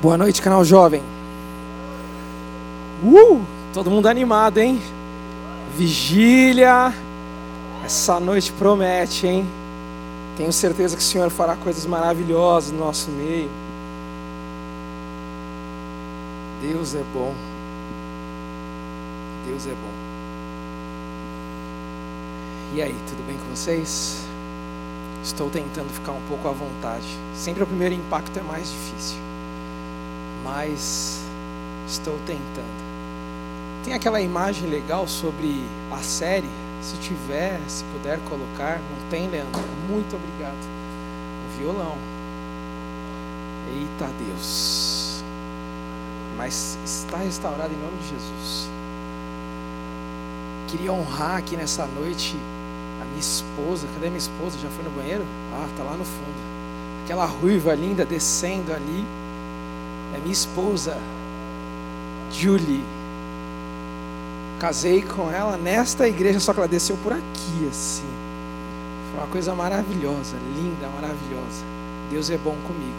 Boa noite, canal jovem. Uh, todo mundo animado, hein? Vigília. Essa noite promete, hein? Tenho certeza que o Senhor fará coisas maravilhosas no nosso meio. Deus é bom. Deus é bom. E aí, tudo bem com vocês? Estou tentando ficar um pouco à vontade. Sempre o primeiro impacto é mais difícil mas estou tentando. Tem aquela imagem legal sobre a série? Se tiver, se puder colocar, não tem, Leandro? Muito obrigado. O violão. Eita Deus. Mas está restaurado em nome de Jesus. Queria honrar aqui nessa noite a minha esposa. Cadê minha esposa? Já foi no banheiro? Ah, tá lá no fundo. Aquela ruiva linda descendo ali é minha esposa, Julie. Casei com ela nesta igreja, só que ela desceu por aqui, assim. Foi uma coisa maravilhosa, linda, maravilhosa. Deus é bom comigo.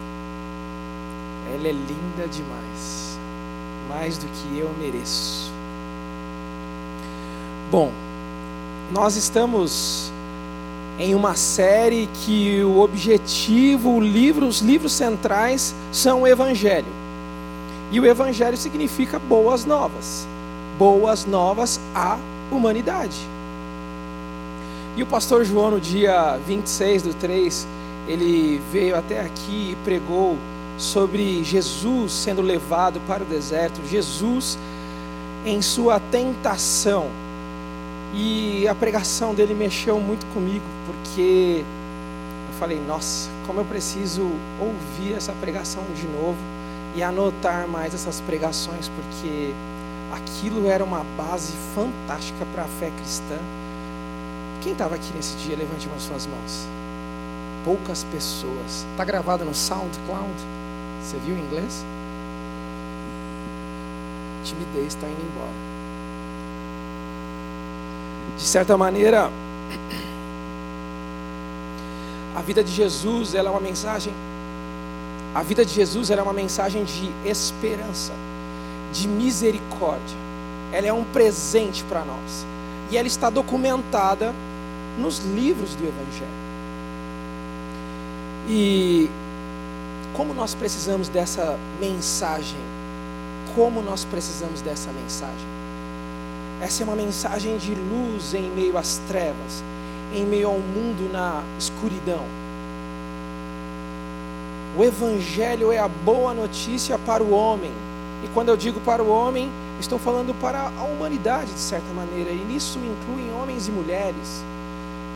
Ela é linda demais. Mais do que eu mereço. Bom, nós estamos em uma série que o objetivo, o livro, os livros centrais são o Evangelho. E o Evangelho significa boas novas. Boas novas à humanidade. E o pastor João, no dia 26 do 3, ele veio até aqui e pregou sobre Jesus sendo levado para o deserto, Jesus em sua tentação. E a pregação dele mexeu muito comigo, porque eu falei: nossa, como eu preciso ouvir essa pregação de novo e anotar mais essas pregações, porque aquilo era uma base fantástica para a fé cristã. Quem estava aqui nesse dia? Levante as suas mãos. Poucas pessoas. Está gravado no SoundCloud? Você viu em inglês? Timidez está indo embora. De certa maneira, a vida de Jesus ela é uma mensagem a vida de Jesus é uma mensagem de esperança, de misericórdia. Ela é um presente para nós. E ela está documentada nos livros do Evangelho. E como nós precisamos dessa mensagem? Como nós precisamos dessa mensagem? Essa é uma mensagem de luz em meio às trevas, em meio ao mundo na escuridão o Evangelho é a boa notícia para o homem. E quando eu digo para o homem, estou falando para a humanidade de certa maneira. E nisso incluem homens e mulheres.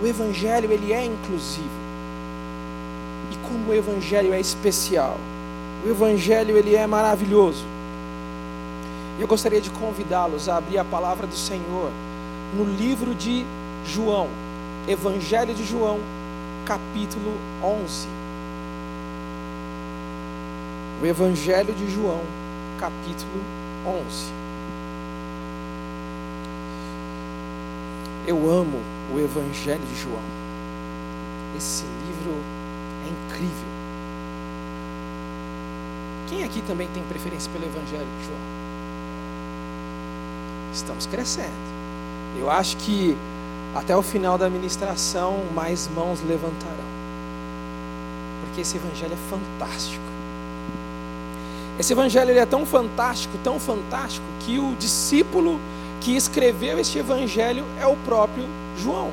O Evangelho ele é inclusivo. E como o Evangelho é especial. O Evangelho ele é maravilhoso. E eu gostaria de convidá-los a abrir a palavra do Senhor no livro de João, Evangelho de João, capítulo 11 o Evangelho de João, capítulo 11. Eu amo o Evangelho de João. Esse livro é incrível. Quem aqui também tem preferência pelo Evangelho de João? Estamos crescendo. Eu acho que até o final da ministração mais mãos levantarão. Porque esse Evangelho é fantástico. Esse evangelho ele é tão fantástico, tão fantástico, que o discípulo que escreveu este evangelho é o próprio João.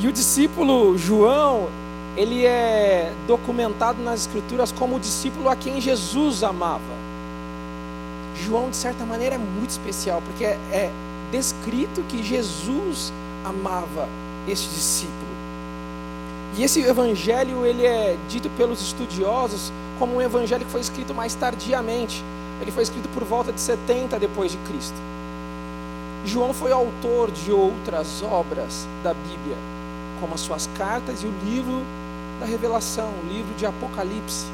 E o discípulo João, ele é documentado nas escrituras como o discípulo a quem Jesus amava. João, de certa maneira, é muito especial, porque é, é descrito que Jesus amava este discípulo. E esse evangelho, ele é dito pelos estudiosos como um evangelho que foi escrito mais tardiamente. Ele foi escrito por volta de 70 depois de Cristo. João foi autor de outras obras da Bíblia, como as suas cartas e o livro da Revelação, o livro de Apocalipse,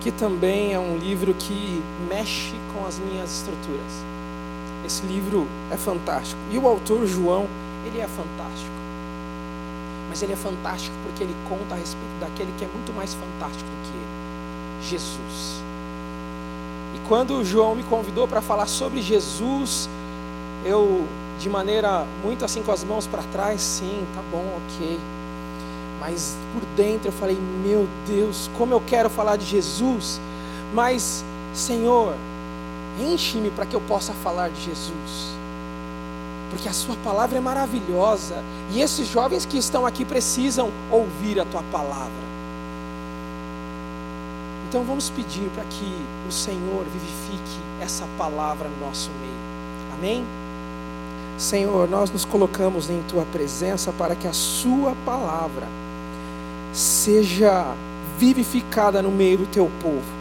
que também é um livro que mexe com as minhas estruturas. Esse livro é fantástico. E o autor João, ele é fantástico. Mas ele é fantástico porque ele conta a respeito daquele que é muito mais fantástico do que ele Jesus. E quando João me convidou para falar sobre Jesus, eu, de maneira muito assim com as mãos para trás, sim, tá bom, ok. Mas por dentro eu falei, meu Deus, como eu quero falar de Jesus, mas, Senhor, enche-me para que eu possa falar de Jesus porque a Sua palavra é maravilhosa e esses jovens que estão aqui precisam ouvir a Tua palavra. Então vamos pedir para que o Senhor vivifique essa palavra no nosso meio. Amém? Senhor, nós nos colocamos em Tua presença para que a Sua palavra seja vivificada no meio do Teu povo.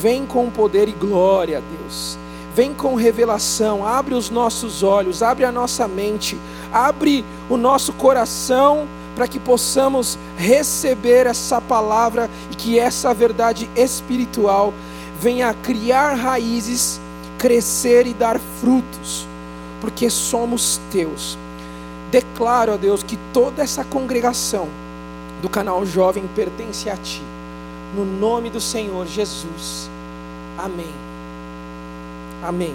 Vem com poder e glória, Deus Vem com revelação, abre os nossos olhos, abre a nossa mente, abre o nosso coração para que possamos receber essa palavra e que essa verdade espiritual venha criar raízes, crescer e dar frutos, porque somos teus. Declaro, ó Deus, que toda essa congregação do canal Jovem pertence a Ti. No nome do Senhor Jesus. Amém. Amém.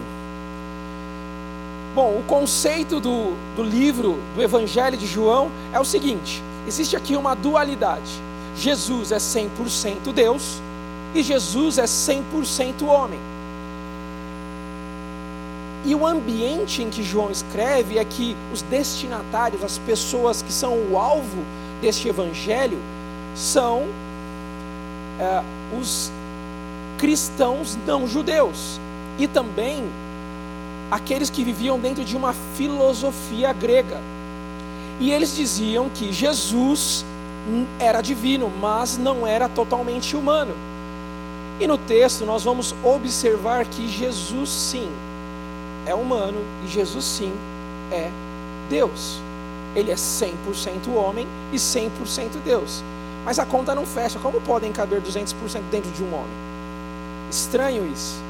Bom, o conceito do, do livro, do Evangelho de João, é o seguinte: existe aqui uma dualidade. Jesus é 100% Deus e Jesus é 100% homem. E o ambiente em que João escreve é que os destinatários, as pessoas que são o alvo deste evangelho, são é, os cristãos não judeus e também aqueles que viviam dentro de uma filosofia grega. E eles diziam que Jesus era divino, mas não era totalmente humano. E no texto nós vamos observar que Jesus sim é humano e Jesus sim é Deus. Ele é 100% homem e 100% Deus. Mas a conta não fecha. Como podem caber 200% dentro de um homem? Estranho isso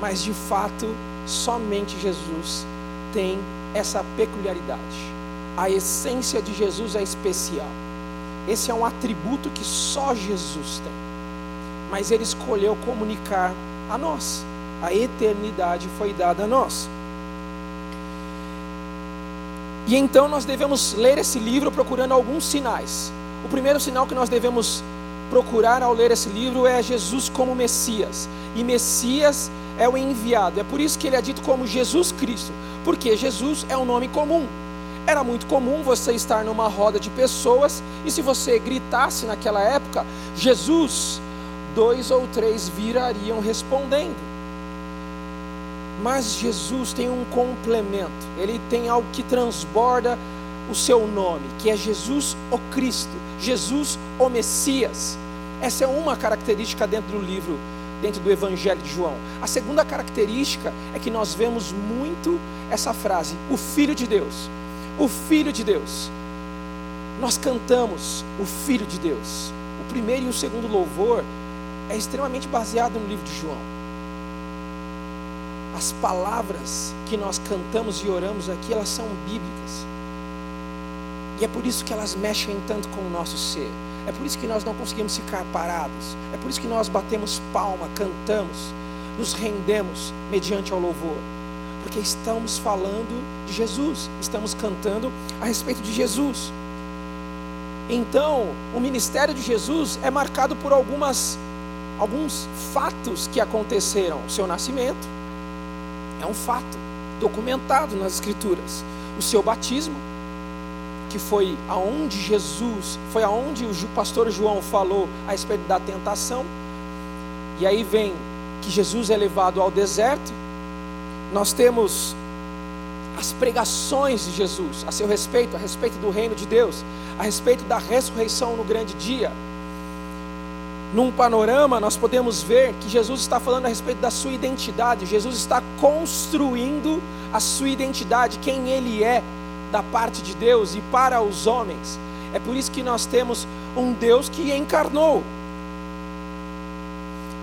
mas de fato, somente Jesus tem essa peculiaridade. A essência de Jesus é especial. Esse é um atributo que só Jesus tem. Mas ele escolheu comunicar a nós. A eternidade foi dada a nós. E então nós devemos ler esse livro procurando alguns sinais. O primeiro sinal que nós devemos procurar ao ler esse livro é Jesus como Messias. E Messias é o enviado. É por isso que ele é dito como Jesus Cristo, porque Jesus é um nome comum. Era muito comum você estar numa roda de pessoas e se você gritasse naquela época, Jesus, dois ou três virariam respondendo. Mas Jesus tem um complemento, ele tem algo que transborda o seu nome, que é Jesus o Cristo, Jesus o Messias. Essa é uma característica dentro do livro dentro do Evangelho de João. A segunda característica é que nós vemos muito essa frase, o Filho de Deus. O Filho de Deus. Nós cantamos o Filho de Deus. O primeiro e o segundo louvor é extremamente baseado no livro de João. As palavras que nós cantamos e oramos aqui, elas são bíblicas. E é por isso que elas mexem tanto com o nosso ser. É por isso que nós não conseguimos ficar parados. É por isso que nós batemos palma, cantamos, nos rendemos mediante ao louvor. Porque estamos falando de Jesus, estamos cantando a respeito de Jesus. Então, o ministério de Jesus é marcado por algumas alguns fatos que aconteceram. O seu nascimento é um fato documentado nas escrituras. O seu batismo que foi aonde Jesus, foi aonde o pastor João falou a respeito da tentação. E aí vem que Jesus é levado ao deserto. Nós temos as pregações de Jesus a seu respeito, a respeito do reino de Deus, a respeito da ressurreição no grande dia. Num panorama, nós podemos ver que Jesus está falando a respeito da sua identidade, Jesus está construindo a sua identidade, quem ele é, da parte de Deus e para os homens. É por isso que nós temos um Deus que encarnou.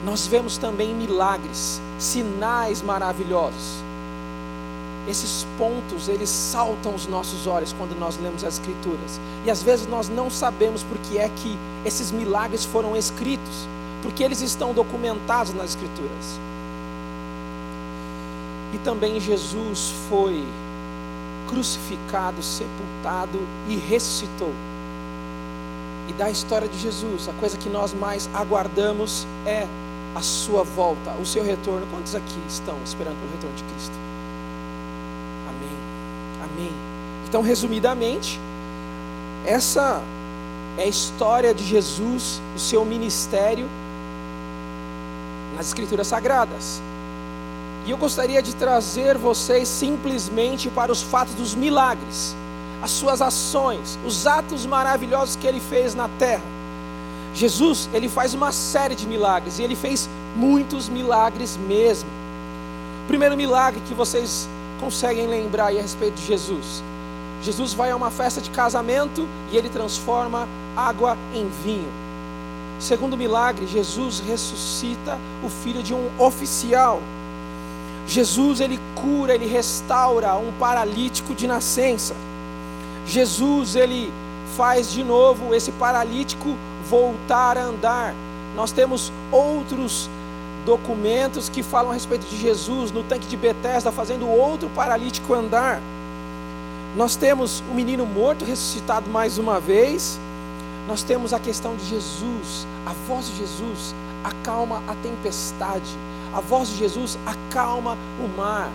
Nós vemos também milagres, sinais maravilhosos. Esses pontos, eles saltam os nossos olhos quando nós lemos as Escrituras. E às vezes nós não sabemos por que é que esses milagres foram escritos. porque eles estão documentados nas Escrituras. E também Jesus foi crucificado, sepultado e ressuscitou. E da história de Jesus, a coisa que nós mais aguardamos é a sua volta, o seu retorno. Quantos aqui estão esperando pelo retorno de Cristo? Amém. Amém. Então, resumidamente, essa é a história de Jesus, o seu ministério nas Escrituras Sagradas. E eu gostaria de trazer vocês simplesmente para os fatos dos milagres, as suas ações, os atos maravilhosos que ele fez na terra. Jesus, ele faz uma série de milagres e ele fez muitos milagres mesmo. O primeiro milagre que vocês conseguem lembrar aí a respeito de Jesus. Jesus vai a uma festa de casamento e ele transforma água em vinho. Segundo milagre, Jesus ressuscita o filho de um oficial. Jesus ele cura, ele restaura um paralítico de nascença. Jesus ele faz de novo esse paralítico voltar a andar. Nós temos outros documentos que falam a respeito de Jesus no tanque de Betesda fazendo outro paralítico andar. Nós temos o menino morto ressuscitado mais uma vez. Nós temos a questão de Jesus, a voz de Jesus acalma a tempestade. A voz de Jesus acalma o mar.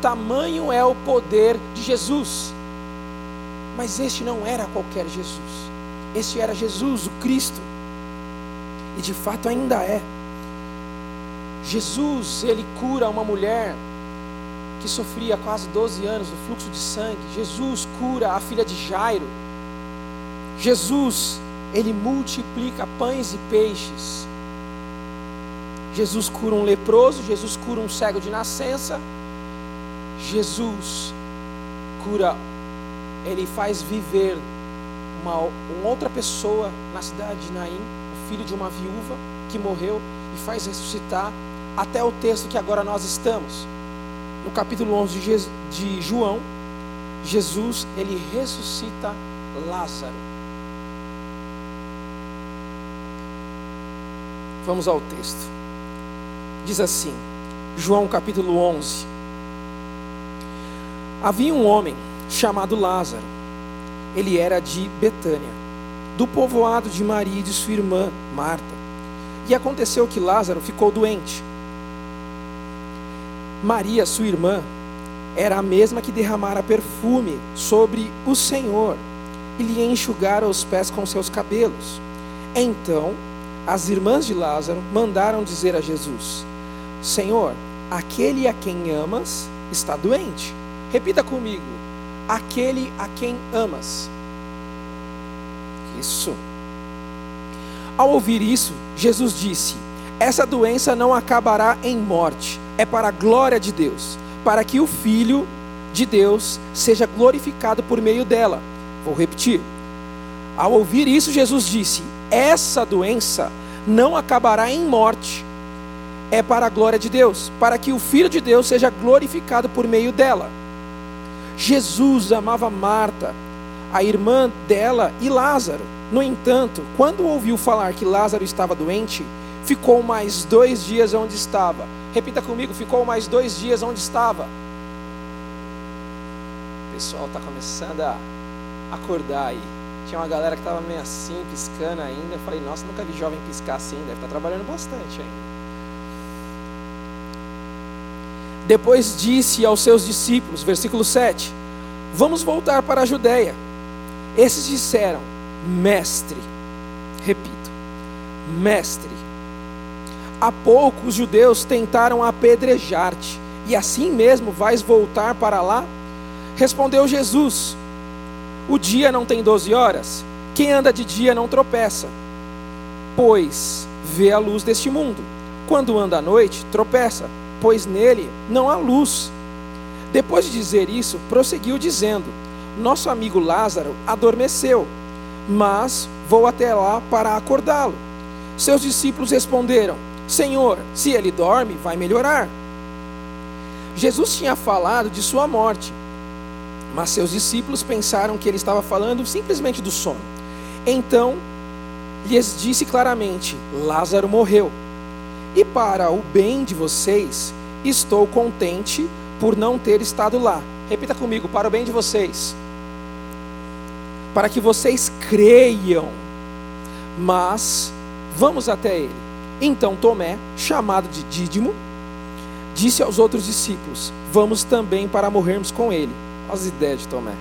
Tamanho é o poder de Jesus. Mas este não era qualquer Jesus. Este era Jesus, o Cristo. E de fato ainda é. Jesus, ele cura uma mulher que sofria quase 12 anos do fluxo de sangue. Jesus cura a filha de Jairo. Jesus, ele multiplica pães e peixes. Jesus cura um leproso, Jesus cura um cego de nascença, Jesus cura, ele faz viver uma, uma outra pessoa na cidade de Naim, o filho de uma viúva que morreu e faz ressuscitar até o texto que agora nós estamos. No capítulo 11 de, João, Jesus, ele ressuscita Lázaro. Vamos ao texto diz assim, João capítulo 11: Havia um homem chamado Lázaro, ele era de Betânia, do povoado de Maria e de sua irmã Marta. E aconteceu que Lázaro ficou doente. Maria, sua irmã, era a mesma que derramara perfume sobre o Senhor e lhe enxugara os pés com seus cabelos. Então, as irmãs de Lázaro mandaram dizer a Jesus: Senhor, aquele a quem amas está doente. Repita comigo: aquele a quem amas. Isso. Ao ouvir isso, Jesus disse: Essa doença não acabará em morte, é para a glória de Deus, para que o Filho de Deus seja glorificado por meio dela. Vou repetir. Ao ouvir isso, Jesus disse: Essa doença não acabará em morte, é para a glória de Deus, para que o Filho de Deus seja glorificado por meio dela. Jesus amava Marta, a irmã dela e Lázaro. No entanto, quando ouviu falar que Lázaro estava doente, ficou mais dois dias onde estava. Repita comigo: ficou mais dois dias onde estava. O pessoal está começando a acordar aí. Tinha uma galera que estava meio assim, piscando ainda. Eu falei, nossa, nunca vi jovem piscar assim, deve estar tá trabalhando bastante ainda. Depois disse aos seus discípulos, versículo 7, vamos voltar para a Judéia. Esses disseram, mestre, repito, mestre, há pouco os judeus tentaram apedrejar-te, e assim mesmo vais voltar para lá? Respondeu Jesus, o dia não tem doze horas, quem anda de dia não tropeça, pois vê a luz deste mundo, quando anda à noite, tropeça pois nele não há luz. Depois de dizer isso, prosseguiu dizendo: Nosso amigo Lázaro adormeceu, mas vou até lá para acordá-lo. Seus discípulos responderam: Senhor, se ele dorme, vai melhorar. Jesus tinha falado de sua morte, mas seus discípulos pensaram que ele estava falando simplesmente do sono. Então lhes disse claramente: Lázaro morreu. E para o bem de vocês, estou contente por não ter estado lá. Repita comigo: para o bem de vocês. Para que vocês creiam. Mas vamos até ele. Então Tomé, chamado de Dídimo, disse aos outros discípulos: Vamos também para morrermos com ele. Olha as ideias de Tomé.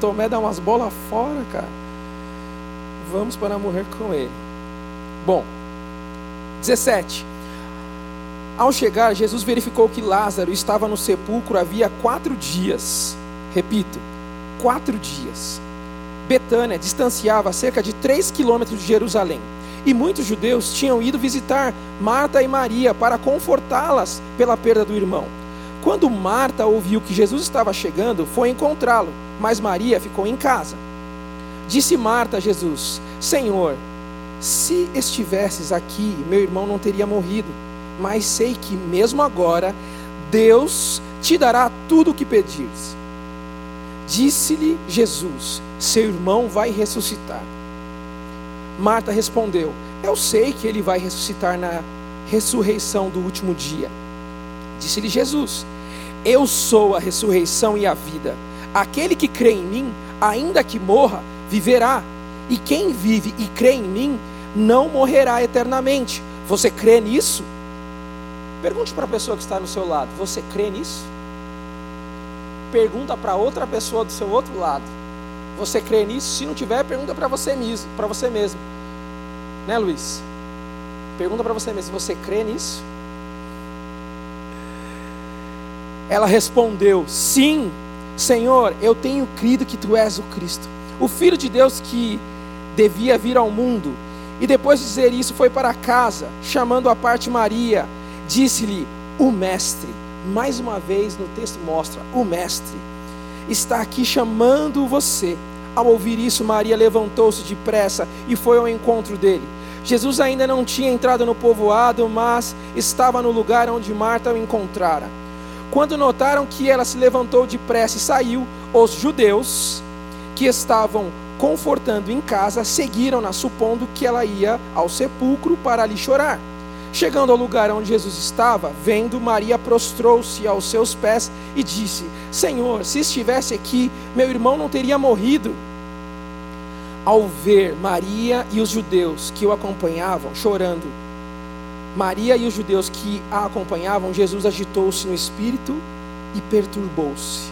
Tomé dá umas bolas fora, cara. Vamos para morrer com ele. Bom, 17. Ao chegar, Jesus verificou que Lázaro estava no sepulcro havia quatro dias. Repito, quatro dias. Betânia distanciava cerca de três quilômetros de Jerusalém. E muitos judeus tinham ido visitar Marta e Maria para confortá-las pela perda do irmão. Quando Marta ouviu que Jesus estava chegando, foi encontrá-lo, mas Maria ficou em casa. Disse Marta a Jesus: Senhor, se estivesses aqui, meu irmão não teria morrido. Mas sei que mesmo agora, Deus te dará tudo o que pedires. Disse-lhe Jesus: Seu irmão vai ressuscitar. Marta respondeu: Eu sei que ele vai ressuscitar na ressurreição do último dia. Disse-lhe Jesus: Eu sou a ressurreição e a vida. Aquele que crê em mim, ainda que morra, viverá. E quem vive e crê em mim, não morrerá eternamente. Você crê nisso? Pergunte para a pessoa que está no seu lado: Você crê nisso? Pergunta para outra pessoa do seu outro lado: Você crê nisso? Se não tiver, pergunta para você mesmo, para você mesmo. Né, Luiz? Pergunta para você mesmo: Você crê nisso? Ela respondeu: Sim, Senhor, eu tenho crido que tu és o Cristo, o Filho de Deus que devia vir ao mundo. E depois de dizer isso, foi para casa, chamando a parte Maria, disse-lhe: O Mestre, mais uma vez no texto mostra, o Mestre está aqui chamando você. Ao ouvir isso, Maria levantou-se depressa e foi ao encontro dele. Jesus ainda não tinha entrado no povoado, mas estava no lugar onde Marta o encontrara. Quando notaram que ela se levantou depressa e saiu, os judeus que estavam confortando em casa seguiram-na, supondo que ela ia ao sepulcro para ali chorar. Chegando ao lugar onde Jesus estava, vendo, Maria prostrou-se aos seus pés e disse: Senhor, se estivesse aqui, meu irmão não teria morrido. Ao ver Maria e os judeus que o acompanhavam chorando, Maria e os judeus que a acompanhavam, Jesus agitou-se no espírito e perturbou-se.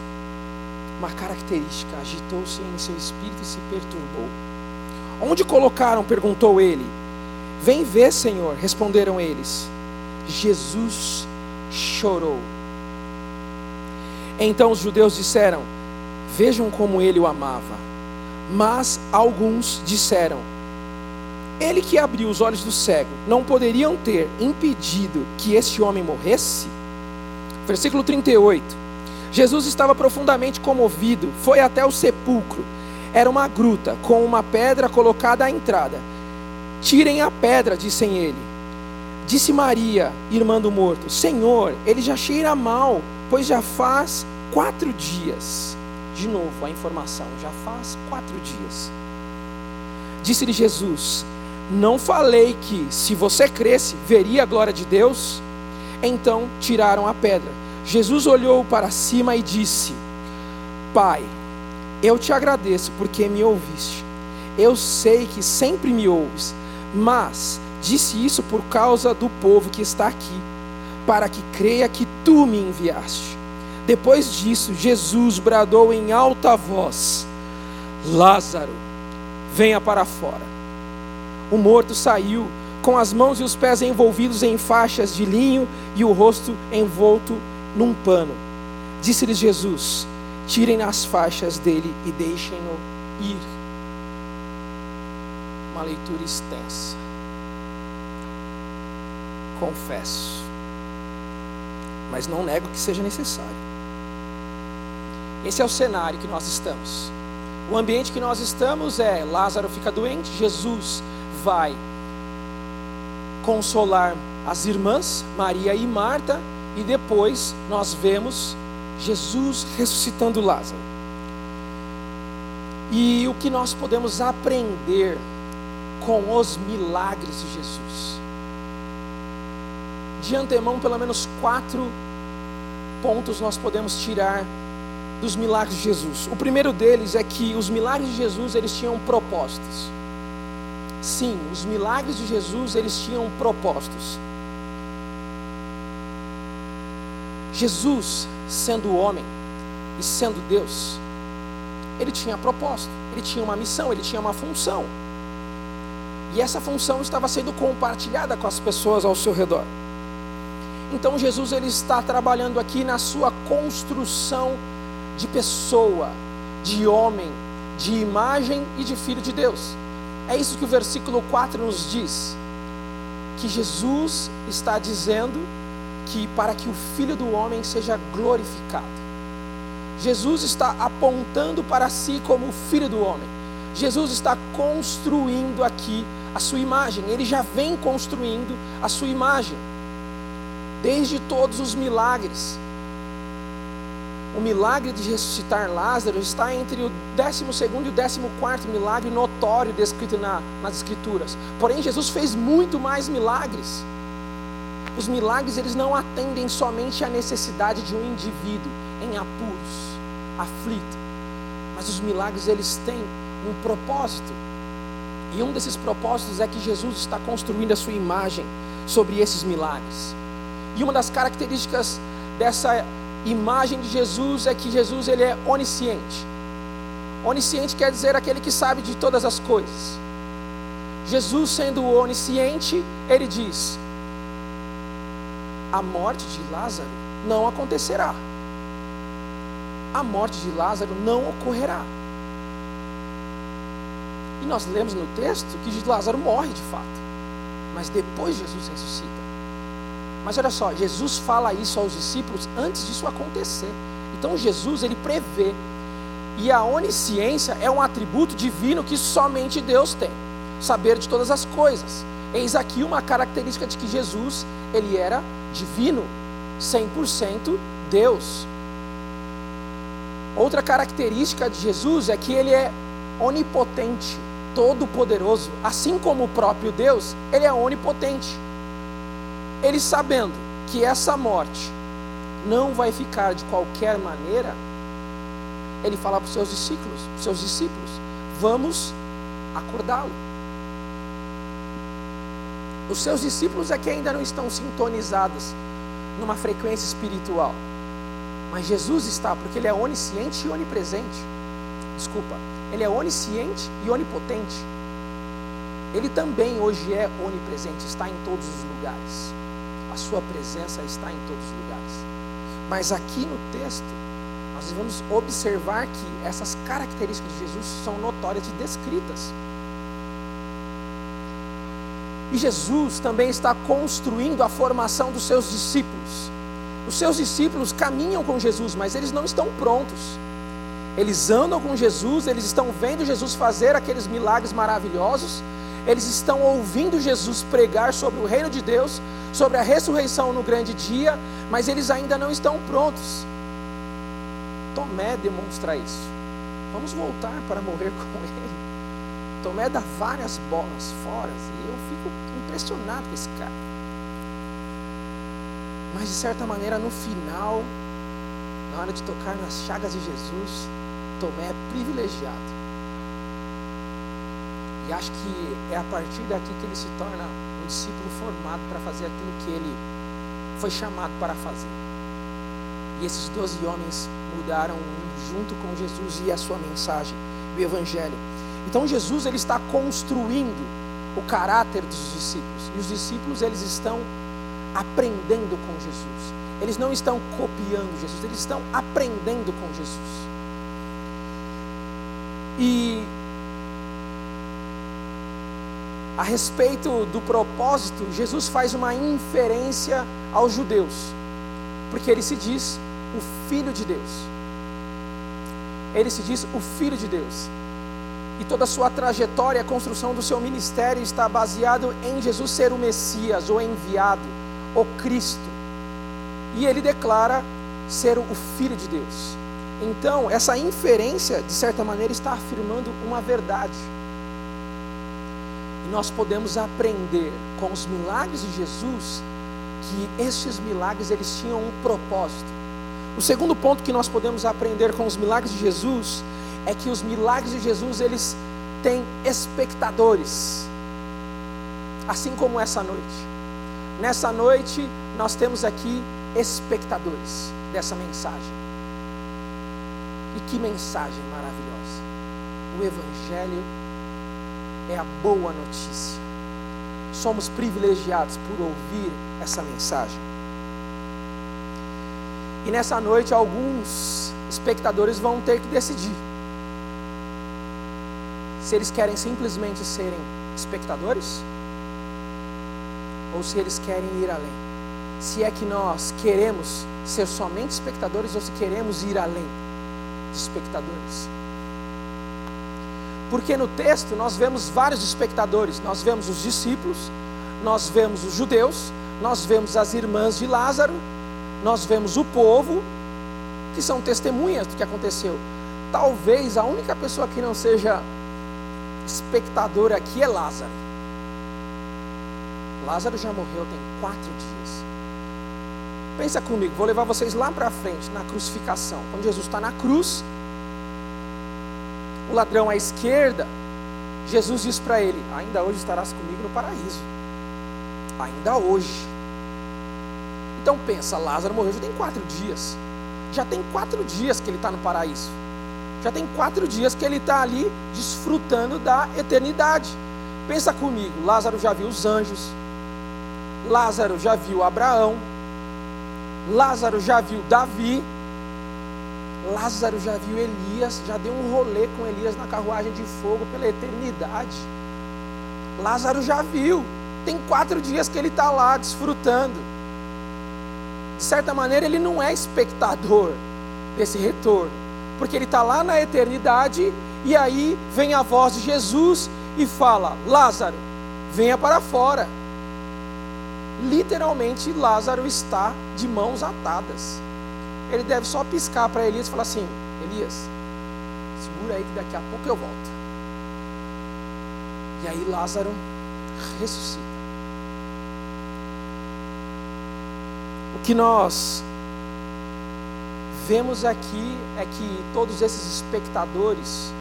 Uma característica, agitou-se em seu espírito e se perturbou. Onde colocaram? perguntou ele. Vem ver, Senhor, responderam eles. Jesus chorou. Então os judeus disseram: Vejam como ele o amava. Mas alguns disseram: Ele que abriu os olhos do cego, não poderiam ter impedido que este homem morresse? Versículo 38. Jesus estava profundamente comovido, foi até o sepulcro. Era uma gruta com uma pedra colocada à entrada. Tirem a pedra, dissem ele. Disse Maria, irmã do morto: Senhor, ele já cheira mal, pois já faz quatro dias. De novo, a informação: já faz quatro dias. Disse-lhe Jesus: Não falei que, se você cresce, veria a glória de Deus? Então tiraram a pedra. Jesus olhou para cima e disse: Pai, eu te agradeço porque me ouviste. Eu sei que sempre me ouves mas disse isso por causa do povo que está aqui, para que creia que tu me enviaste. Depois disso, Jesus bradou em alta voz: Lázaro, venha para fora. O morto saiu, com as mãos e os pés envolvidos em faixas de linho e o rosto envolto num pano. Disse-lhes Jesus: Tirem as faixas dele e deixem-no ir uma leitura extensa. Confesso. Mas não nego que seja necessário. Esse é o cenário que nós estamos. O ambiente que nós estamos é: Lázaro fica doente, Jesus vai consolar as irmãs, Maria e Marta, e depois nós vemos Jesus ressuscitando Lázaro. E o que nós podemos aprender com os milagres de Jesus? De antemão, pelo menos quatro pontos nós podemos tirar dos milagres de Jesus. O primeiro deles é que os milagres de Jesus eles tinham propósitos. Sim, os milagres de Jesus eles tinham propósitos. Jesus, sendo homem e sendo Deus, ele tinha propósito, ele tinha uma missão, ele tinha uma função. E essa função estava sendo compartilhada com as pessoas ao seu redor. Então Jesus ele está trabalhando aqui na sua construção de pessoa, de homem, de imagem e de filho de Deus. É isso que o versículo 4 nos diz. Que Jesus está dizendo que para que o filho do homem seja glorificado. Jesus está apontando para si como o filho do homem. Jesus está construindo aqui a sua imagem. Ele já vem construindo a sua imagem. Desde todos os milagres o milagre de ressuscitar Lázaro está entre o 12 e o 14 milagre notório descrito na, nas Escrituras. Porém, Jesus fez muito mais milagres. Os milagres eles não atendem somente à necessidade de um indivíduo em apuros, aflito, mas os milagres eles têm um propósito. E um desses propósitos é que Jesus está construindo a sua imagem sobre esses milagres. E uma das características dessa imagem de Jesus é que Jesus ele é onisciente. Onisciente quer dizer aquele que sabe de todas as coisas. Jesus sendo onisciente, ele diz: a morte de Lázaro não acontecerá. A morte de Lázaro não ocorrerá. E nós lemos no texto que Lázaro morre de fato. Mas depois Jesus ressuscita. Mas olha só, Jesus fala isso aos discípulos antes disso acontecer. Então Jesus ele prevê. E a onisciência é um atributo divino que somente Deus tem. Saber de todas as coisas. Eis aqui uma característica de que Jesus, ele era divino, 100% Deus. Outra característica de Jesus é que ele é onipotente, todo-poderoso, assim como o próprio Deus, ele é onipotente. Ele sabendo que essa morte não vai ficar de qualquer maneira, ele fala para os seus discípulos, seus discípulos, vamos acordá-lo. Os seus discípulos é que ainda não estão sintonizados numa frequência espiritual. Mas Jesus está, porque ele é onisciente e onipresente. Desculpa, ele é onisciente e onipotente. Ele também hoje é onipresente, está em todos os lugares a sua presença está em todos os lugares. Mas aqui no texto, nós vamos observar que essas características de Jesus são notórias e descritas. E Jesus também está construindo a formação dos seus discípulos. Os seus discípulos caminham com Jesus, mas eles não estão prontos. Eles andam com Jesus, eles estão vendo Jesus fazer aqueles milagres maravilhosos, eles estão ouvindo Jesus pregar sobre o reino de Deus, sobre a ressurreição no grande dia, mas eles ainda não estão prontos. Tomé demonstra isso. Vamos voltar para morrer com ele. Tomé dá várias bolas fora e eu fico impressionado com esse cara. Mas de certa maneira, no final, na hora de tocar nas chagas de Jesus, Tomé é privilegiado. E acho que é a partir daqui que ele se torna um discípulo formado para fazer aquilo que ele foi chamado para fazer. E esses doze homens mudaram junto com Jesus e a sua mensagem, o Evangelho. Então Jesus ele está construindo o caráter dos discípulos. E os discípulos eles estão aprendendo com Jesus. Eles não estão copiando Jesus, eles estão aprendendo com Jesus. E a respeito do propósito, Jesus faz uma inferência aos judeus, porque ele se diz o Filho de Deus. Ele se diz o Filho de Deus. E toda a sua trajetória, a construção do seu ministério está baseado em Jesus ser o Messias, o enviado, o Cristo. E ele declara ser o Filho de Deus. Então, essa inferência, de certa maneira, está afirmando uma verdade. E nós podemos aprender com os milagres de Jesus que estes milagres eles tinham um propósito. O segundo ponto que nós podemos aprender com os milagres de Jesus é que os milagres de Jesus eles têm espectadores. Assim como essa noite. Nessa noite nós temos aqui espectadores dessa mensagem. E que mensagem maravilhosa! O Evangelho é a boa notícia. Somos privilegiados por ouvir essa mensagem. E nessa noite, alguns espectadores vão ter que decidir se eles querem simplesmente serem espectadores ou se eles querem ir além. Se é que nós queremos ser somente espectadores ou se queremos ir além de espectadores. Porque no texto nós vemos vários espectadores, nós vemos os discípulos, nós vemos os judeus, nós vemos as irmãs de Lázaro, nós vemos o povo, que são testemunhas do que aconteceu. Talvez a única pessoa que não seja espectador aqui é Lázaro. Lázaro já morreu tem quatro dias. Pensa comigo, vou levar vocês lá para frente, na crucificação. Quando Jesus está na cruz, o ladrão à esquerda, Jesus diz para ele: Ainda hoje estarás comigo no paraíso. Ainda hoje. Então pensa, Lázaro morreu já tem quatro dias. Já tem quatro dias que ele está no paraíso. Já tem quatro dias que ele está ali desfrutando da eternidade. Pensa comigo, Lázaro já viu os anjos, Lázaro já viu Abraão, Lázaro já viu Davi, Lázaro já viu Elias, já deu um rolê com Elias na carruagem de fogo pela eternidade. Lázaro já viu, tem quatro dias que ele está lá desfrutando. De certa maneira, ele não é espectador desse retorno, porque ele está lá na eternidade e aí vem a voz de Jesus e fala: Lázaro, venha para fora. Literalmente, Lázaro está de mãos atadas. Ele deve só piscar para Elias e falar assim: Elias, segura aí que daqui a pouco eu volto. E aí Lázaro ressuscita. O que nós vemos aqui é que todos esses espectadores,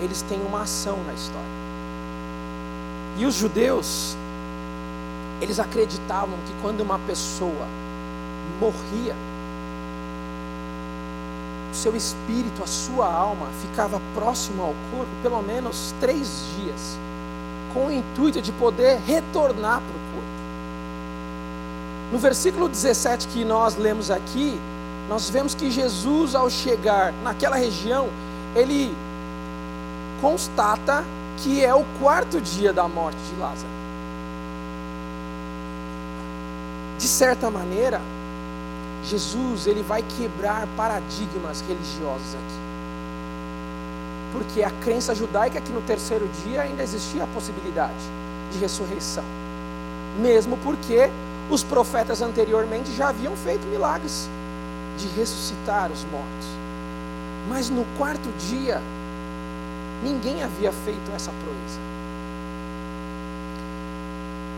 eles têm uma ação na história. E os judeus, eles acreditavam que quando uma pessoa morria, o seu espírito, a sua alma ficava próximo ao corpo pelo menos três dias, com o intuito de poder retornar para o corpo. No versículo 17 que nós lemos aqui, nós vemos que Jesus, ao chegar naquela região, ele constata que é o quarto dia da morte de Lázaro. De certa maneira, Jesus ele vai quebrar paradigmas religiosos aqui. Porque a crença judaica é que no terceiro dia ainda existia a possibilidade de ressurreição. Mesmo porque os profetas anteriormente já haviam feito milagres de ressuscitar os mortos. Mas no quarto dia, ninguém havia feito essa proeza.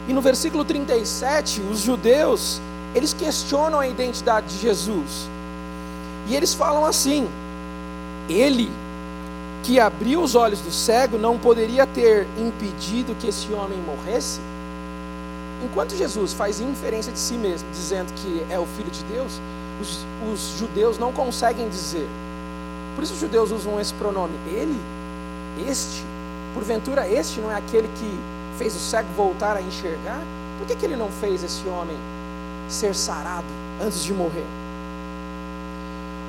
E no versículo 37, os judeus, eles questionam a identidade de Jesus. E eles falam assim: Ele que abriu os olhos do cego não poderia ter impedido que esse homem morresse? Enquanto Jesus faz inferência de si mesmo, dizendo que é o Filho de Deus, os, os judeus não conseguem dizer. Por isso os judeus usam esse pronome. Ele, este, porventura este não é aquele que fez o cego voltar a enxergar? Por que, que ele não fez esse homem ser sarado antes de morrer?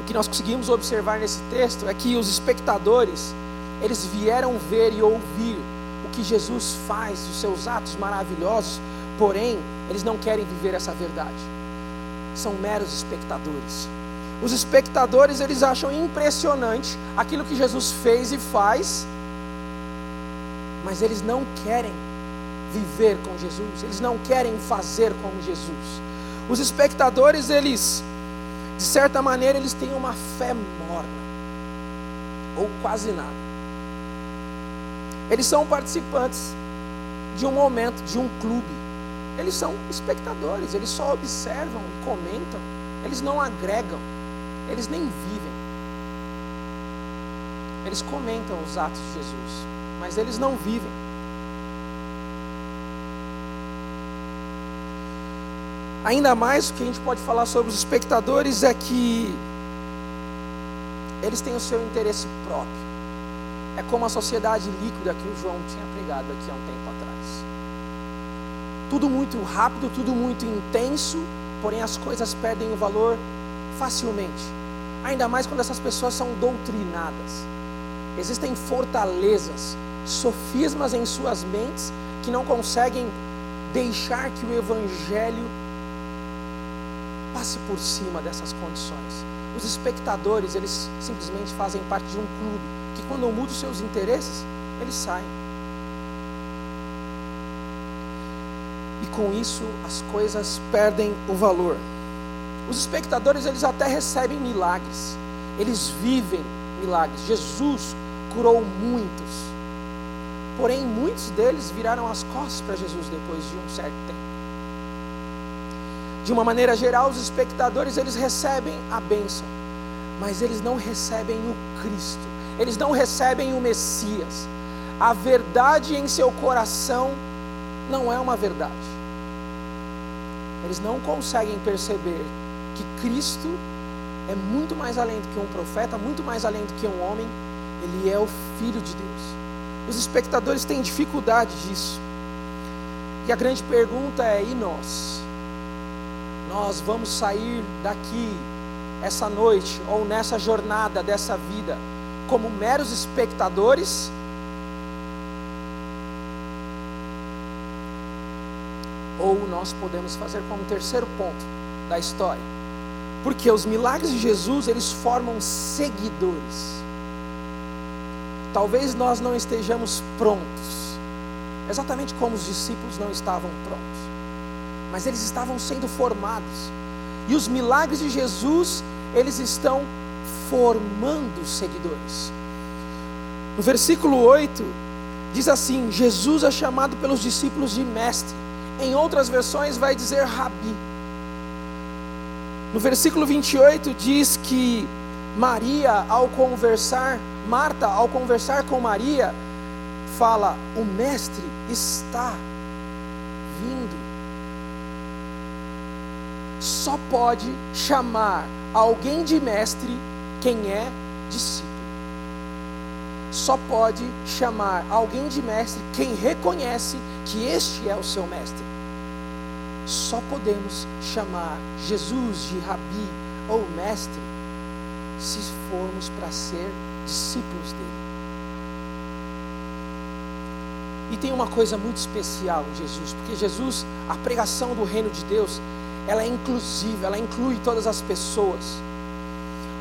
O que nós conseguimos observar nesse texto é que os espectadores, eles vieram ver e ouvir o que Jesus faz, os seus atos maravilhosos, porém, eles não querem viver essa verdade. São meros espectadores. Os espectadores, eles acham impressionante aquilo que Jesus fez e faz, mas eles não querem viver com Jesus, eles não querem fazer como Jesus. Os espectadores, eles de certa maneira, eles têm uma fé morna, ou quase nada. Eles são participantes de um momento, de um clube. Eles são espectadores, eles só observam comentam, eles não agregam, eles nem vivem. Eles comentam os atos de Jesus, mas eles não vivem. Ainda mais o que a gente pode falar sobre os espectadores é que eles têm o seu interesse próprio. É como a sociedade líquida que o João tinha pregado aqui há um tempo atrás. Tudo muito rápido, tudo muito intenso, porém as coisas perdem o valor facilmente. Ainda mais quando essas pessoas são doutrinadas. Existem fortalezas, sofismas em suas mentes que não conseguem deixar que o Evangelho passe por cima dessas condições. Os espectadores, eles simplesmente fazem parte de um clube que, quando muda os seus interesses, eles saem. E com isso, as coisas perdem o valor. Os espectadores, eles até recebem milagres, eles vivem milagres. Jesus curou muitos. Porém, muitos deles viraram as costas para Jesus depois de um certo tempo. De uma maneira geral, os espectadores eles recebem a bênção, mas eles não recebem o Cristo, eles não recebem o Messias. A verdade em seu coração não é uma verdade. Eles não conseguem perceber que Cristo é muito mais além do que um profeta, muito mais além do que um homem, ele é o Filho de Deus. Os espectadores têm dificuldade disso. E a grande pergunta é: e nós? Nós vamos sair daqui essa noite ou nessa jornada dessa vida como meros espectadores? Ou nós podemos fazer como terceiro ponto da história? Porque os milagres de Jesus, eles formam seguidores. Talvez nós não estejamos prontos, exatamente como os discípulos não estavam prontos, mas eles estavam sendo formados, e os milagres de Jesus, eles estão formando seguidores. No versículo 8, diz assim: Jesus é chamado pelos discípulos de mestre, em outras versões vai dizer rabi. No versículo 28 diz que Maria, ao conversar Marta, ao conversar com Maria, fala: O Mestre está vindo. Só pode chamar alguém de mestre quem é discípulo. Só pode chamar alguém de mestre quem reconhece que este é o seu mestre. Só podemos chamar Jesus de rabi ou mestre se formos para ser discípulos dele. E tem uma coisa muito especial em Jesus, porque Jesus, a pregação do reino de Deus, ela é inclusiva, ela inclui todas as pessoas.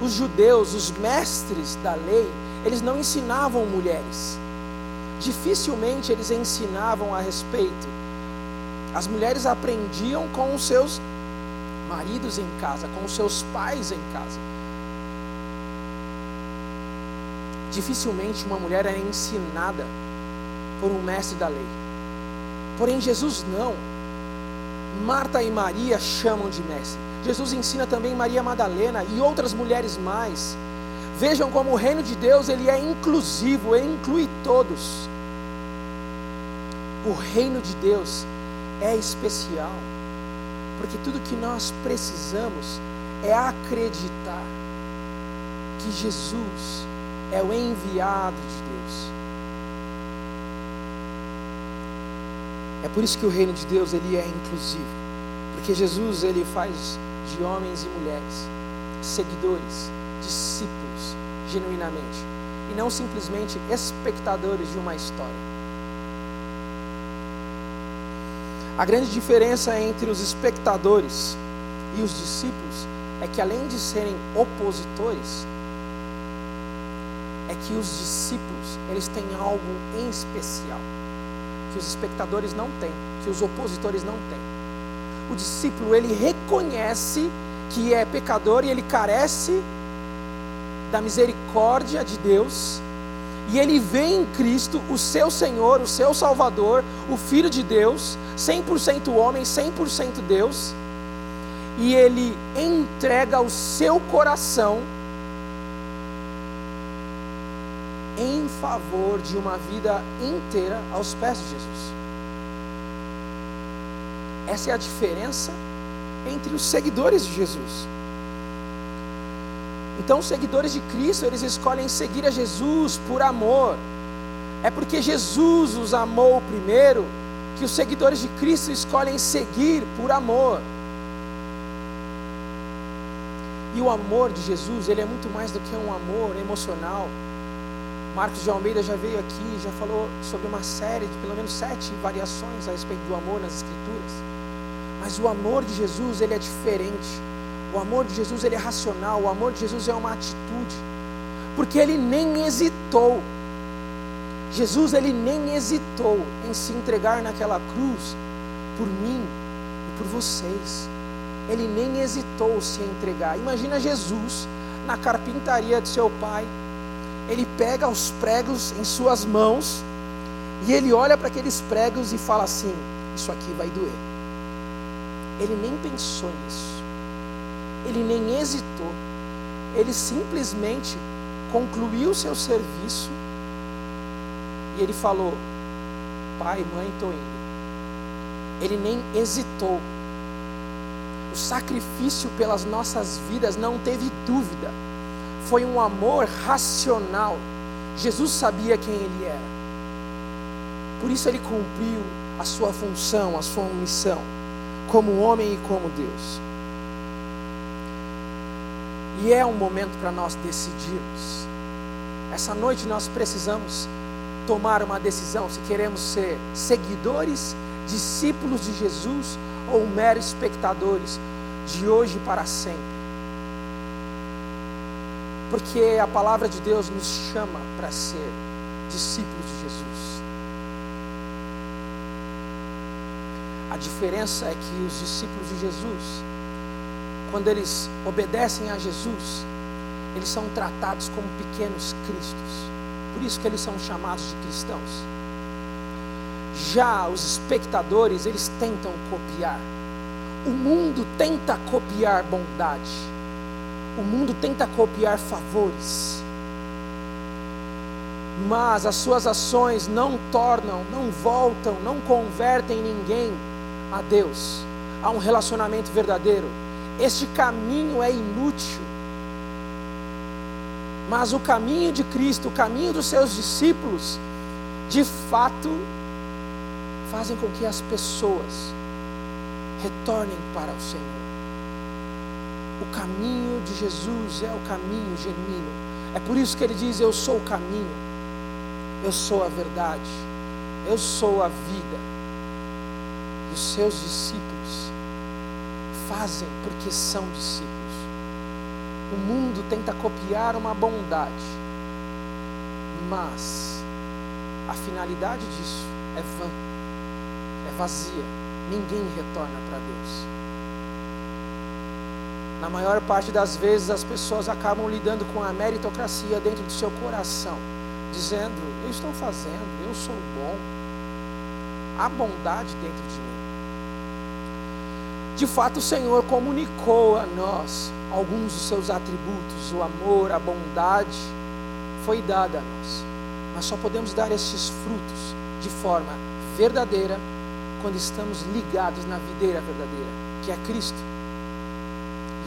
Os judeus, os mestres da lei, eles não ensinavam mulheres. Dificilmente eles ensinavam a respeito. As mulheres aprendiam com os seus maridos em casa, com os seus pais em casa. Dificilmente uma mulher é ensinada por um mestre da lei. Porém, Jesus não. Marta e Maria chamam de mestre. Jesus ensina também Maria Madalena e outras mulheres mais. Vejam como o reino de Deus ele é inclusivo, ele inclui todos. O reino de Deus é especial, porque tudo que nós precisamos é acreditar que Jesus é o enviado de Deus. É por isso que o reino de Deus ele é inclusivo, porque Jesus ele faz de homens e mulheres seguidores, discípulos, genuinamente, e não simplesmente espectadores de uma história. A grande diferença entre os espectadores e os discípulos é que além de serem opositores, é que os discípulos, eles têm algo em especial, os espectadores não têm, que os opositores não têm. O discípulo, ele reconhece que é pecador e ele carece da misericórdia de Deus, e ele vê em Cristo o seu Senhor, o seu Salvador, o Filho de Deus, 100% homem, 100% Deus, e ele entrega o seu coração em favor de uma vida inteira aos pés de Jesus. Essa é a diferença entre os seguidores de Jesus. Então, os seguidores de Cristo, eles escolhem seguir a Jesus por amor. É porque Jesus os amou primeiro que os seguidores de Cristo escolhem seguir por amor. E o amor de Jesus, ele é muito mais do que um amor emocional. Marcos de Almeida já veio aqui, já falou sobre uma série de pelo menos sete variações a respeito do amor nas Escrituras. Mas o amor de Jesus, ele é diferente. O amor de Jesus ele é racional, o amor de Jesus é uma atitude. Porque ele nem hesitou. Jesus ele nem hesitou em se entregar naquela cruz por mim e por vocês. Ele nem hesitou se entregar. Imagina Jesus na carpintaria de seu pai. Ele pega os pregos em suas mãos e ele olha para aqueles pregos e fala assim: Isso aqui vai doer. Ele nem pensou nisso ele nem hesitou, ele simplesmente concluiu seu serviço e ele falou: Pai, mãe, estou indo. Ele nem hesitou. O sacrifício pelas nossas vidas não teve dúvida, foi um amor racional. Jesus sabia quem ele era, por isso ele cumpriu a sua função, a sua missão, como homem e como Deus. E é um momento para nós decidirmos. Essa noite nós precisamos tomar uma decisão se queremos ser seguidores, discípulos de Jesus ou meros espectadores de hoje para sempre. Porque a palavra de Deus nos chama para ser discípulos de Jesus. A diferença é que os discípulos de Jesus quando eles obedecem a Jesus, eles são tratados como pequenos cristos. Por isso que eles são chamados de cristãos. Já os espectadores, eles tentam copiar. O mundo tenta copiar bondade. O mundo tenta copiar favores. Mas as suas ações não tornam, não voltam, não convertem ninguém a Deus, a um relacionamento verdadeiro este caminho é inútil. Mas o caminho de Cristo, o caminho dos seus discípulos, de fato, fazem com que as pessoas retornem para o Senhor. O caminho de Jesus é o caminho genuíno. É por isso que ele diz: Eu sou o caminho, eu sou a verdade, eu sou a vida. E os seus discípulos fazem porque são discípulos. O mundo tenta copiar uma bondade, mas a finalidade disso é vã, é vazia. Ninguém retorna para Deus. Na maior parte das vezes, as pessoas acabam lidando com a meritocracia dentro do seu coração, dizendo: Eu estou fazendo, eu sou bom. Há bondade dentro de mim. De fato, o Senhor comunicou a nós alguns dos seus atributos, o amor, a bondade, foi dada a nós. Mas só podemos dar esses frutos de forma verdadeira quando estamos ligados na videira verdadeira, que é Cristo.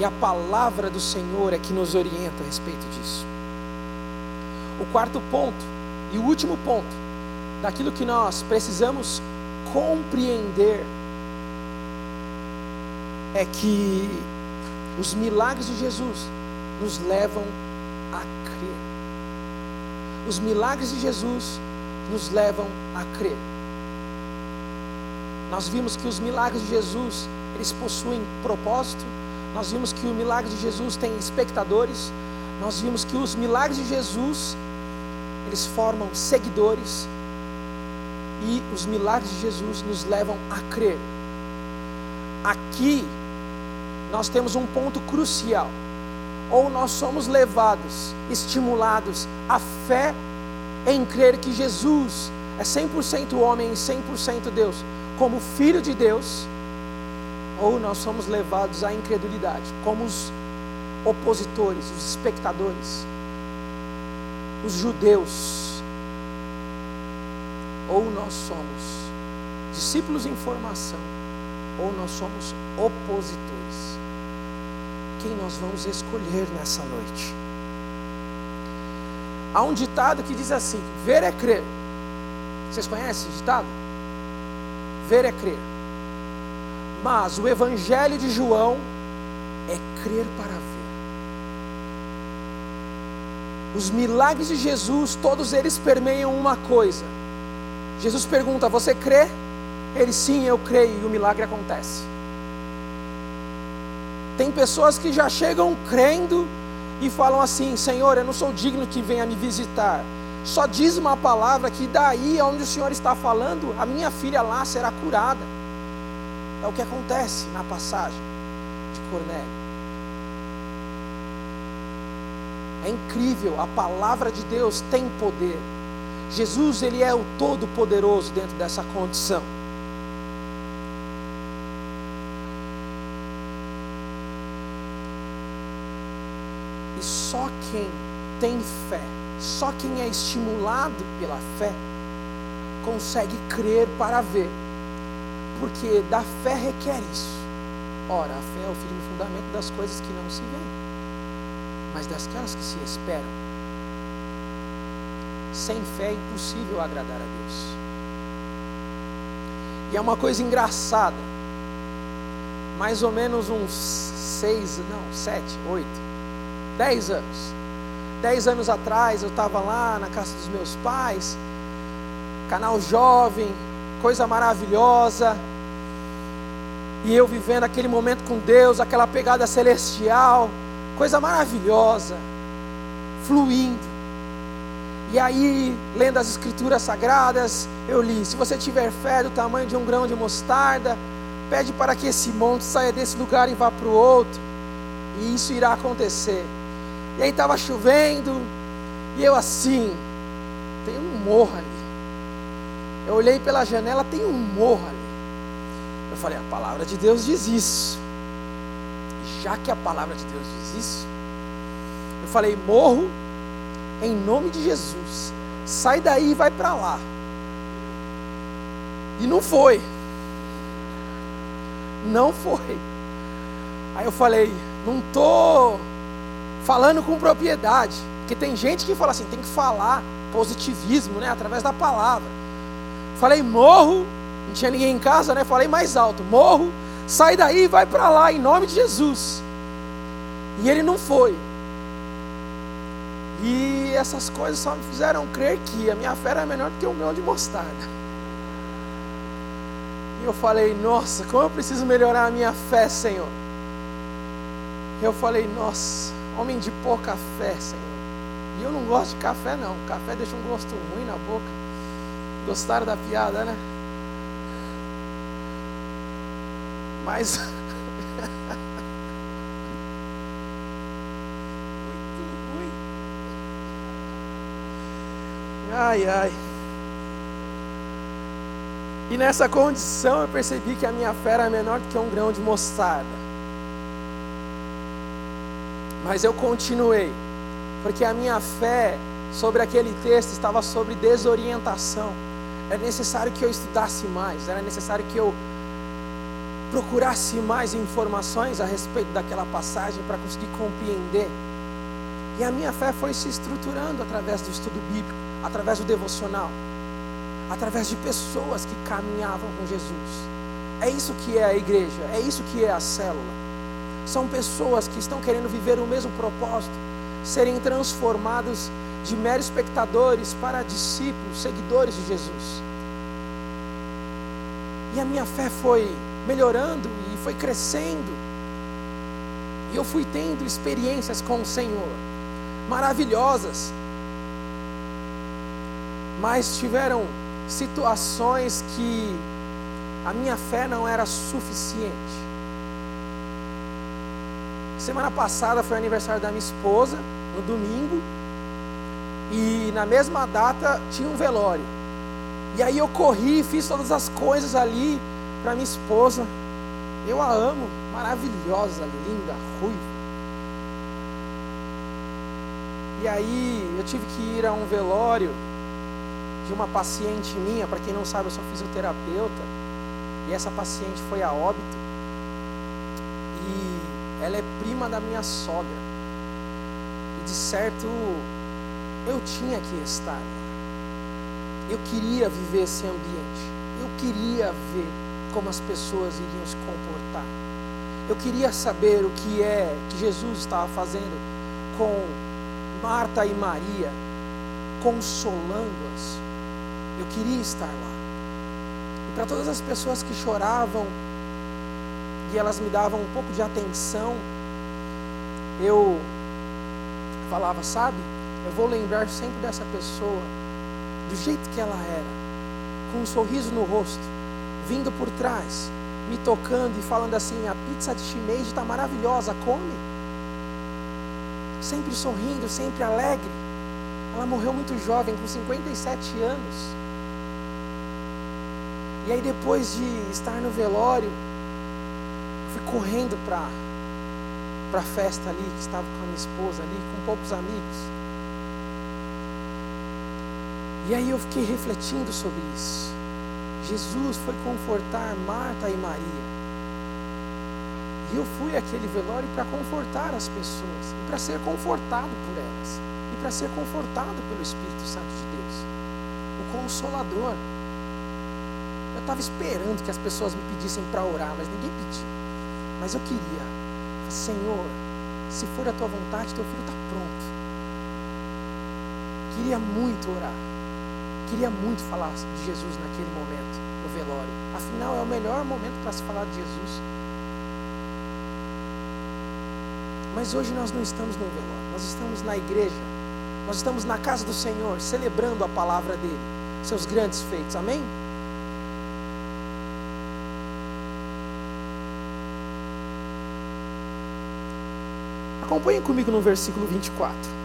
E a palavra do Senhor é que nos orienta a respeito disso. O quarto ponto e o último ponto daquilo que nós precisamos compreender é que os milagres de Jesus nos levam a crer. Os milagres de Jesus nos levam a crer. Nós vimos que os milagres de Jesus, eles possuem propósito. Nós vimos que o milagre de Jesus tem espectadores. Nós vimos que os milagres de Jesus, eles formam seguidores. E os milagres de Jesus nos levam a crer. Aqui nós temos um ponto crucial. Ou nós somos levados, estimulados à fé em crer que Jesus é 100% homem e 100% Deus, como filho de Deus, ou nós somos levados à incredulidade, como os opositores, os espectadores, os judeus, ou nós somos discípulos em formação, ou nós somos opositores. Quem nós vamos escolher nessa noite? Há um ditado que diz assim: ver é crer. Vocês conhecem esse ditado? Ver é crer. Mas o Evangelho de João é crer para ver. Os milagres de Jesus, todos eles permeiam uma coisa. Jesus pergunta: Você crê? Ele sim, eu creio, e o milagre acontece. Tem pessoas que já chegam crendo e falam assim: Senhor, eu não sou digno que venha me visitar. Só diz uma palavra que daí onde o Senhor está falando, a minha filha lá será curada. É o que acontece na passagem de Cornélio. É incrível, a palavra de Deus tem poder. Jesus, ele é o todo poderoso dentro dessa condição. E só quem tem fé, só quem é estimulado pela fé, consegue crer para ver. Porque da fé requer isso. Ora, a fé é o firme fundamento das coisas que não se veem, mas das que se esperam. Sem fé é impossível agradar a Deus. E é uma coisa engraçada. Mais ou menos uns seis, não, sete, oito, Dez anos. Dez anos atrás eu estava lá na casa dos meus pais, canal jovem, coisa maravilhosa. E eu vivendo aquele momento com Deus, aquela pegada celestial, coisa maravilhosa, fluindo. E aí, lendo as escrituras sagradas, eu li: se você tiver fé do tamanho de um grão de mostarda, pede para que esse monte saia desse lugar e vá para o outro, e isso irá acontecer. E aí estava chovendo, e eu assim, tem um morro ali. Eu olhei pela janela, tem um morro ali. Eu falei, a palavra de Deus diz isso. Já que a palavra de Deus diz isso, eu falei, morro em nome de Jesus. Sai daí e vai para lá. E não foi. Não foi. Aí eu falei, não estou falando com propriedade. Porque tem gente que fala assim, tem que falar positivismo, né? Através da palavra. Falei, morro, não tinha ninguém em casa, né? Falei mais alto, morro, sai daí e vai para lá, em nome de Jesus. E ele não foi. E essas coisas só me fizeram crer que a minha fé era menor do que o meu de mostarda. E eu falei, nossa, como eu preciso melhorar a minha fé, Senhor. Eu falei, nossa, homem de pouca fé, Senhor. E eu não gosto de café, não. Café deixa um gosto ruim na boca. Gostaram da piada, né? Mas. Muito ruim. Ai, ai. E nessa condição eu percebi que a minha fé era menor do que um grão de mostarda. Mas eu continuei, porque a minha fé sobre aquele texto estava sobre desorientação. Era necessário que eu estudasse mais, era necessário que eu procurasse mais informações a respeito daquela passagem para conseguir compreender. E a minha fé foi se estruturando através do estudo bíblico, através do devocional, através de pessoas que caminhavam com Jesus. É isso que é a igreja, é isso que é a célula. São pessoas que estão querendo viver o mesmo propósito, serem transformados de meros espectadores para discípulos, seguidores de Jesus. E a minha fé foi melhorando e foi crescendo. E eu fui tendo experiências com o Senhor, maravilhosas. Mas tiveram situações que a minha fé não era suficiente. Semana passada foi o aniversário da minha esposa, no domingo, e na mesma data tinha um velório. E aí eu corri, fiz todas as coisas ali para minha esposa. Eu a amo, maravilhosa, linda, ruiva. E aí eu tive que ir a um velório de uma paciente minha, para quem não sabe, eu sou fisioterapeuta, e essa paciente foi a óbito. E ela é prima da minha sogra. E de certo eu tinha que estar. Eu queria viver esse ambiente. Eu queria ver como as pessoas iriam se comportar. Eu queria saber o que é que Jesus estava fazendo com Marta e Maria, consolando-as. Eu queria estar lá. E para todas as pessoas que choravam e elas me davam um pouco de atenção, eu falava, sabe? Eu vou lembrar sempre dessa pessoa, do jeito que ela era, com um sorriso no rosto, vindo por trás, me tocando e falando assim: a pizza de shimeji está maravilhosa, come. Sempre sorrindo, sempre alegre. Ela morreu muito jovem, com 57 anos. E aí, depois de estar no velório, fui correndo para a festa ali, que estava com a minha esposa ali, com poucos amigos. E aí eu fiquei refletindo sobre isso. Jesus foi confortar Marta e Maria. E eu fui àquele velório para confortar as pessoas, e para ser confortado por elas, e para ser confortado pelo Espírito Santo de Deus, o Consolador. Eu estava esperando que as pessoas me pedissem para orar, mas ninguém pediu. Mas eu queria, Senhor, se for a tua vontade, teu filho está pronto. Queria muito orar. Queria muito falar de Jesus naquele momento, no velório. Afinal, é o melhor momento para se falar de Jesus. Mas hoje nós não estamos no velório, nós estamos na igreja, nós estamos na casa do Senhor, celebrando a palavra dele, seus grandes feitos. Amém? Acompanhe comigo no versículo 24.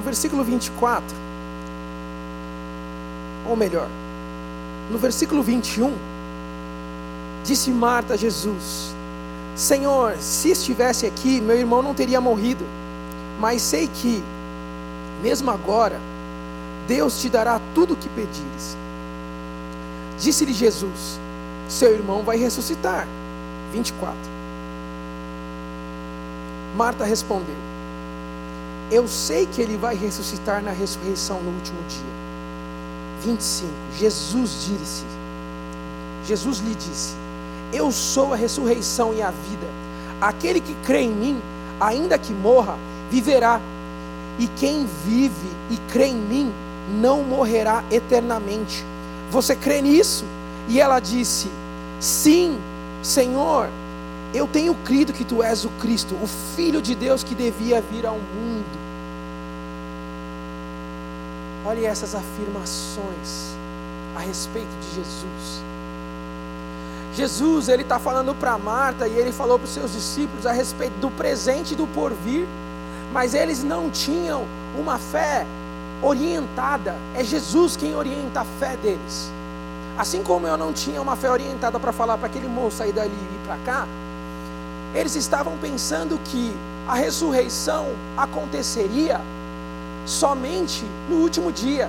No versículo 24, ou melhor, no versículo 21, disse Marta a Jesus: Senhor, se estivesse aqui, meu irmão não teria morrido, mas sei que, mesmo agora, Deus te dará tudo o que pedires. Disse-lhe Jesus: Seu irmão vai ressuscitar. 24. Marta respondeu: eu sei que ele vai ressuscitar na ressurreição no último dia. 25. Jesus disse: Jesus lhe disse: Eu sou a ressurreição e a vida. Aquele que crê em mim, ainda que morra, viverá. E quem vive e crê em mim, não morrerá eternamente. Você crê nisso? E ela disse: Sim, Senhor, eu tenho crido que tu és o Cristo, o Filho de Deus que devia vir ao mundo. Olhe essas afirmações a respeito de Jesus. Jesus, ele está falando para Marta e ele falou para os seus discípulos a respeito do presente e do porvir, mas eles não tinham uma fé orientada. É Jesus quem orienta a fé deles. Assim como eu não tinha uma fé orientada para falar para aquele moço sair dali e ir para cá, eles estavam pensando que a ressurreição aconteceria somente no último dia.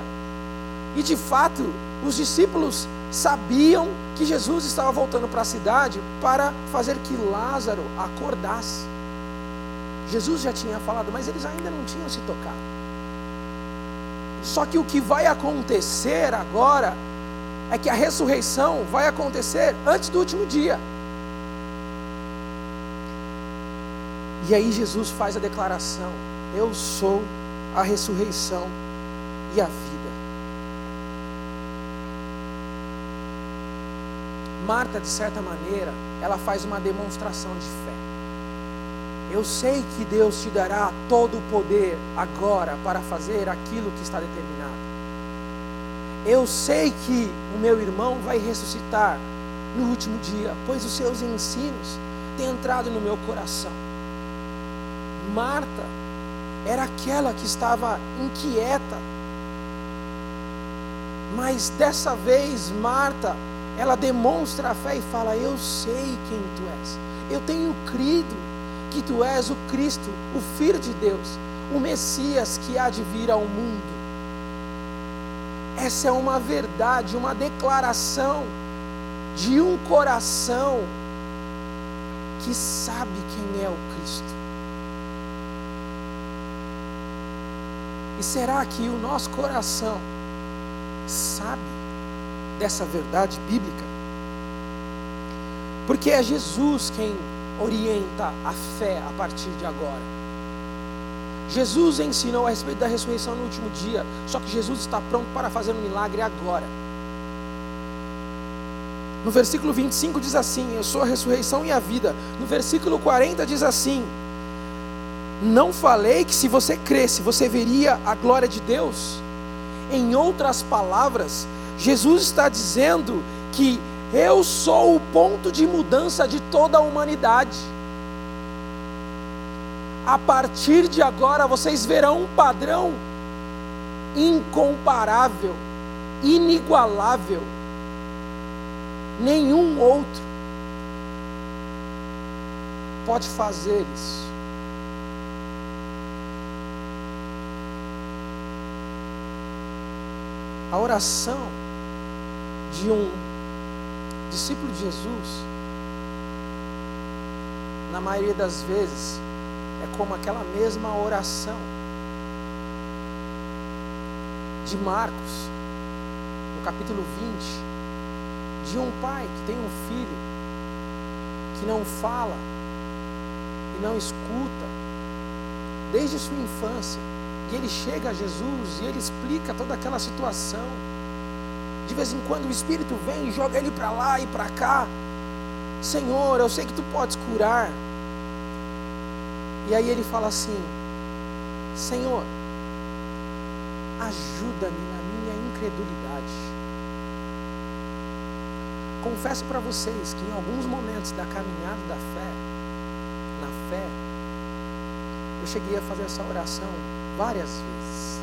E de fato, os discípulos sabiam que Jesus estava voltando para a cidade para fazer que Lázaro acordasse. Jesus já tinha falado, mas eles ainda não tinham se tocado. Só que o que vai acontecer agora é que a ressurreição vai acontecer antes do último dia. E aí Jesus faz a declaração: Eu sou a ressurreição e a vida. Marta, de certa maneira, ela faz uma demonstração de fé. Eu sei que Deus te dará todo o poder agora para fazer aquilo que está determinado. Eu sei que o meu irmão vai ressuscitar no último dia, pois os seus ensinos têm entrado no meu coração. Marta era aquela que estava inquieta, mas dessa vez Marta, ela demonstra a fé e fala: Eu sei quem tu és, eu tenho crido que tu és o Cristo, o Filho de Deus, o Messias que há de vir ao mundo. Essa é uma verdade, uma declaração de um coração que sabe quem é o Cristo. E será que o nosso coração sabe dessa verdade bíblica? Porque é Jesus quem orienta a fé a partir de agora. Jesus ensinou a respeito da ressurreição no último dia, só que Jesus está pronto para fazer um milagre agora. No versículo 25 diz assim: Eu sou a ressurreição e a vida. No versículo 40 diz assim: Não falei que se você cresce, você veria a glória de Deus? Em outras palavras, Jesus está dizendo que eu sou o ponto de mudança de toda a humanidade. A partir de agora vocês verão um padrão incomparável, inigualável. Nenhum outro pode fazer isso. A oração de um discípulo de Jesus, na maioria das vezes, é como aquela mesma oração de Marcos, no capítulo 20, de um pai que tem um filho que não fala e não escuta desde sua infância, e ele chega a Jesus e ele explica toda aquela situação de vez em quando o Espírito vem e joga ele para lá e para cá. Senhor, eu sei que tu podes curar. E aí ele fala assim: Senhor, ajuda-me na minha incredulidade. Confesso para vocês que em alguns momentos da caminhada da fé, na fé, eu cheguei a fazer essa oração várias vezes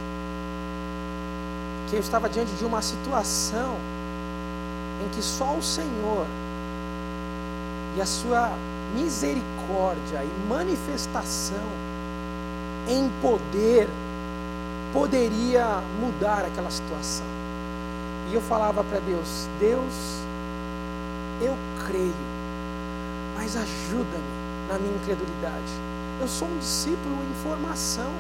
que eu estava diante de uma situação em que só o Senhor e a sua misericórdia e manifestação em poder poderia mudar aquela situação. E eu falava para Deus: Deus, eu creio, mas ajuda-me na minha incredulidade. Eu sou um discípulo em formação.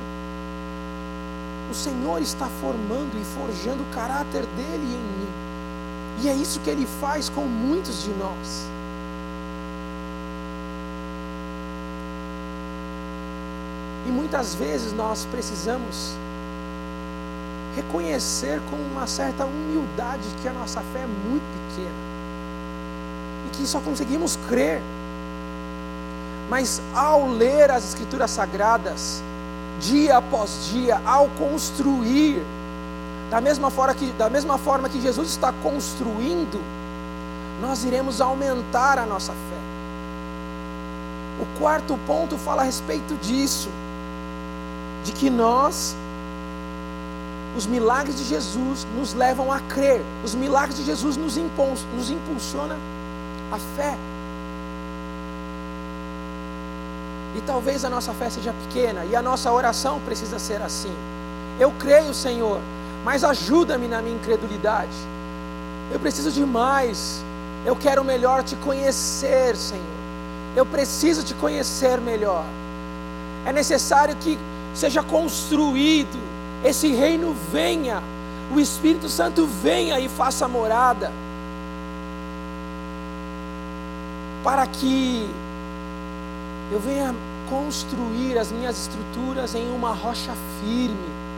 O Senhor está formando e forjando o caráter dele em mim. E é isso que ele faz com muitos de nós. E muitas vezes nós precisamos reconhecer com uma certa humildade que a nossa fé é muito pequena e que só conseguimos crer. Mas ao ler as Escrituras Sagradas, dia após dia, ao construir, da mesma forma que, da mesma forma que Jesus está construindo, nós iremos aumentar a nossa fé. O quarto ponto fala a respeito disso, de que nós, os milagres de Jesus nos levam a crer, os milagres de Jesus nos, impulsionam nos impulsiona a fé. E talvez a nossa fé seja pequena e a nossa oração precisa ser assim. Eu creio, Senhor, mas ajuda-me na minha incredulidade. Eu preciso de mais. Eu quero melhor te conhecer, Senhor. Eu preciso te conhecer melhor. É necessário que seja construído, esse reino venha, o Espírito Santo venha e faça morada, para que eu venha construir as minhas estruturas em uma rocha firme.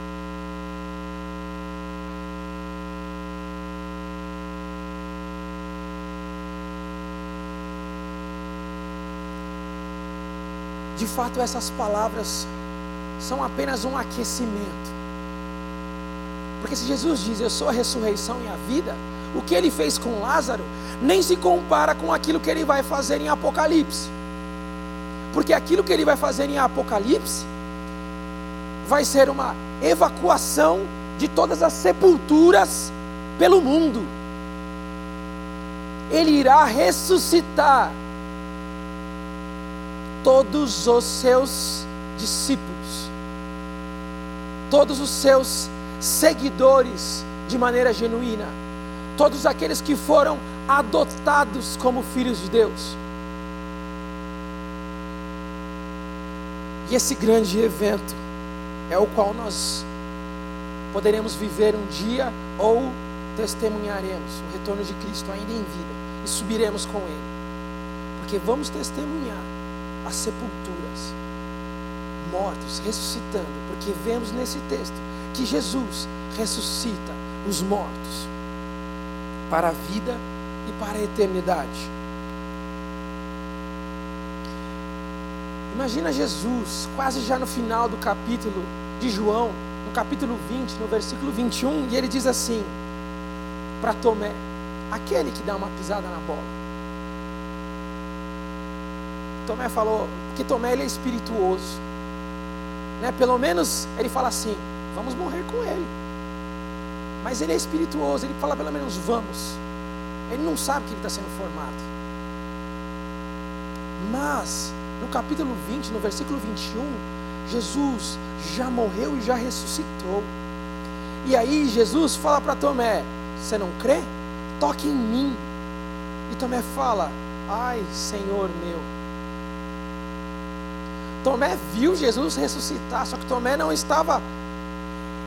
De fato, essas palavras são apenas um aquecimento. Porque se Jesus diz, Eu sou a ressurreição e a vida, o que ele fez com Lázaro nem se compara com aquilo que ele vai fazer em Apocalipse. Porque aquilo que ele vai fazer em Apocalipse vai ser uma evacuação de todas as sepulturas pelo mundo. Ele irá ressuscitar todos os seus discípulos, todos os seus seguidores de maneira genuína, todos aqueles que foram adotados como filhos de Deus. E esse grande evento é o qual nós poderemos viver um dia ou testemunharemos o retorno de Cristo ainda em vida e subiremos com Ele, porque vamos testemunhar as sepulturas, mortos ressuscitando, porque vemos nesse texto que Jesus ressuscita os mortos para a vida e para a eternidade. Imagina Jesus, quase já no final do capítulo de João, no capítulo 20, no versículo 21, e ele diz assim para Tomé, aquele que dá uma pisada na bola. Tomé falou, porque Tomé ele é espirituoso. Né? Pelo menos ele fala assim: vamos morrer com ele. Mas ele é espirituoso, ele fala pelo menos vamos. Ele não sabe que ele está sendo formado. Mas, no capítulo 20, no versículo 21, Jesus já morreu e já ressuscitou. E aí Jesus fala para Tomé: Você não crê? Toque em mim. E Tomé fala: Ai, Senhor meu. Tomé viu Jesus ressuscitar, só que Tomé não estava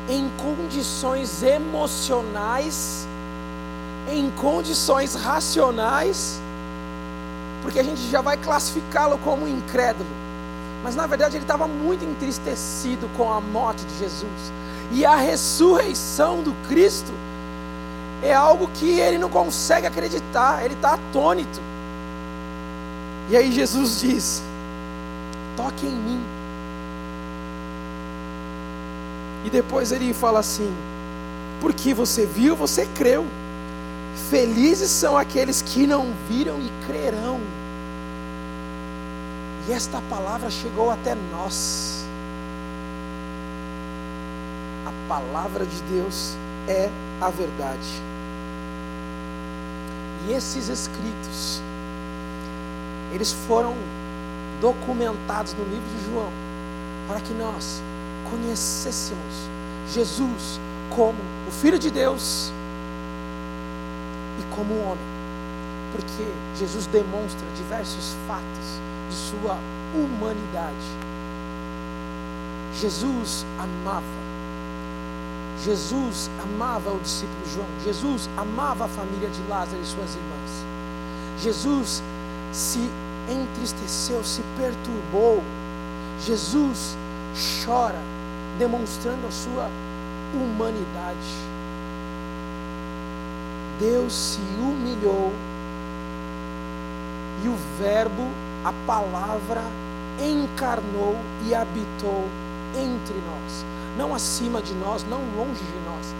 em condições emocionais, em condições racionais, porque a gente já vai classificá-lo como incrédulo. Mas na verdade ele estava muito entristecido com a morte de Jesus. E a ressurreição do Cristo é algo que ele não consegue acreditar, ele está atônito. E aí Jesus diz: toque em mim. E depois ele fala assim: porque você viu, você creu. Felizes são aqueles que não viram e crerão. E esta palavra chegou até nós. A palavra de Deus é a verdade. E esses escritos, eles foram documentados no livro de João, para que nós conhecêssemos Jesus como o Filho de Deus e como homem, porque Jesus demonstra diversos fatos de sua humanidade. Jesus amava. Jesus amava o discípulo João. Jesus amava a família de Lázaro e suas irmãs. Jesus se entristeceu, se perturbou. Jesus chora, demonstrando a sua humanidade. Deus se humilhou e o Verbo, a palavra, encarnou e habitou entre nós, não acima de nós, não longe de nós.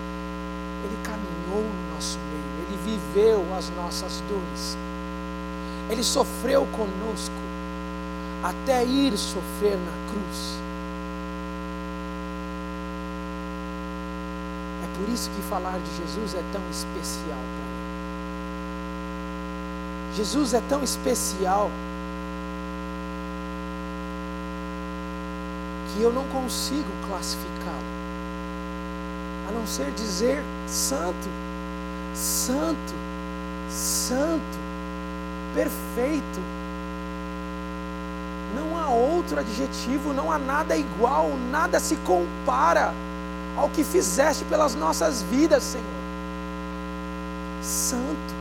Ele caminhou no nosso meio, ele viveu as nossas dores. Ele sofreu conosco até ir sofrer na cruz. É por isso que falar de Jesus é tão especial para mim. Jesus é tão especial que eu não consigo classificá-lo, a não ser dizer santo, santo, santo perfeito. Não há outro adjetivo, não há nada igual, nada se compara ao que fizeste pelas nossas vidas, Senhor. Santo.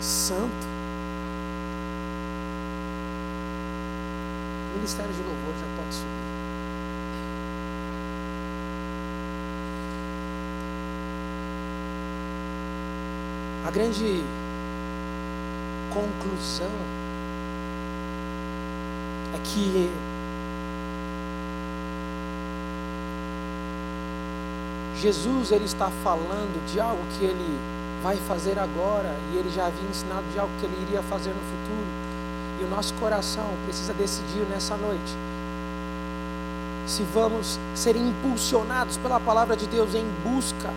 Santo. Ministério de Louvor já pode subir. A grande conclusão é que Jesus ele está falando de algo que ele vai fazer agora e ele já havia ensinado de algo que ele iria fazer no futuro. E o nosso coração precisa decidir nessa noite se vamos ser impulsionados pela palavra de Deus em busca,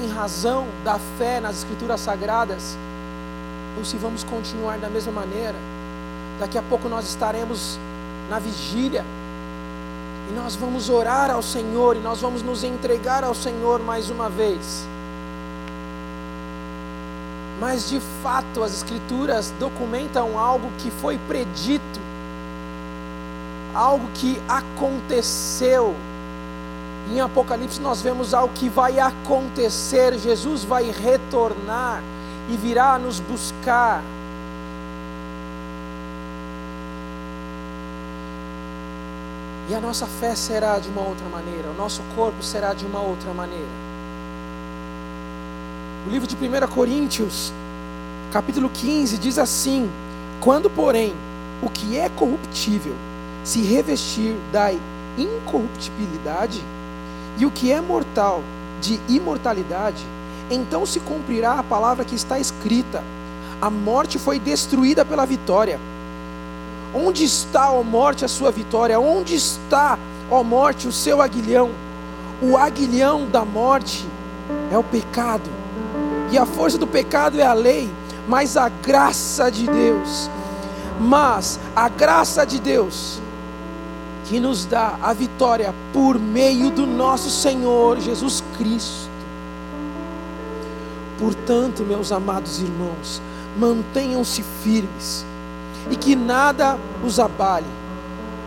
em razão da fé nas Escrituras Sagradas, ou se vamos continuar da mesma maneira. Daqui a pouco nós estaremos na vigília e nós vamos orar ao Senhor e nós vamos nos entregar ao Senhor mais uma vez. Mas de fato as Escrituras documentam algo que foi predito, algo que aconteceu. Em Apocalipse nós vemos algo que vai acontecer, Jesus vai retornar e virá nos buscar. E a nossa fé será de uma outra maneira, o nosso corpo será de uma outra maneira. O livro de 1 Coríntios, capítulo 15, diz assim: Quando, porém, o que é corruptível se revestir da incorruptibilidade, e o que é mortal de imortalidade, então se cumprirá a palavra que está escrita: a morte foi destruída pela vitória. Onde está, ó morte, a sua vitória? Onde está, ó morte, o seu aguilhão? O aguilhão da morte é o pecado e a força do pecado é a lei, mas a graça de Deus, mas a graça de Deus que nos dá a vitória por meio do nosso Senhor Jesus Cristo. Portanto, meus amados irmãos, mantenham-se firmes e que nada os abale.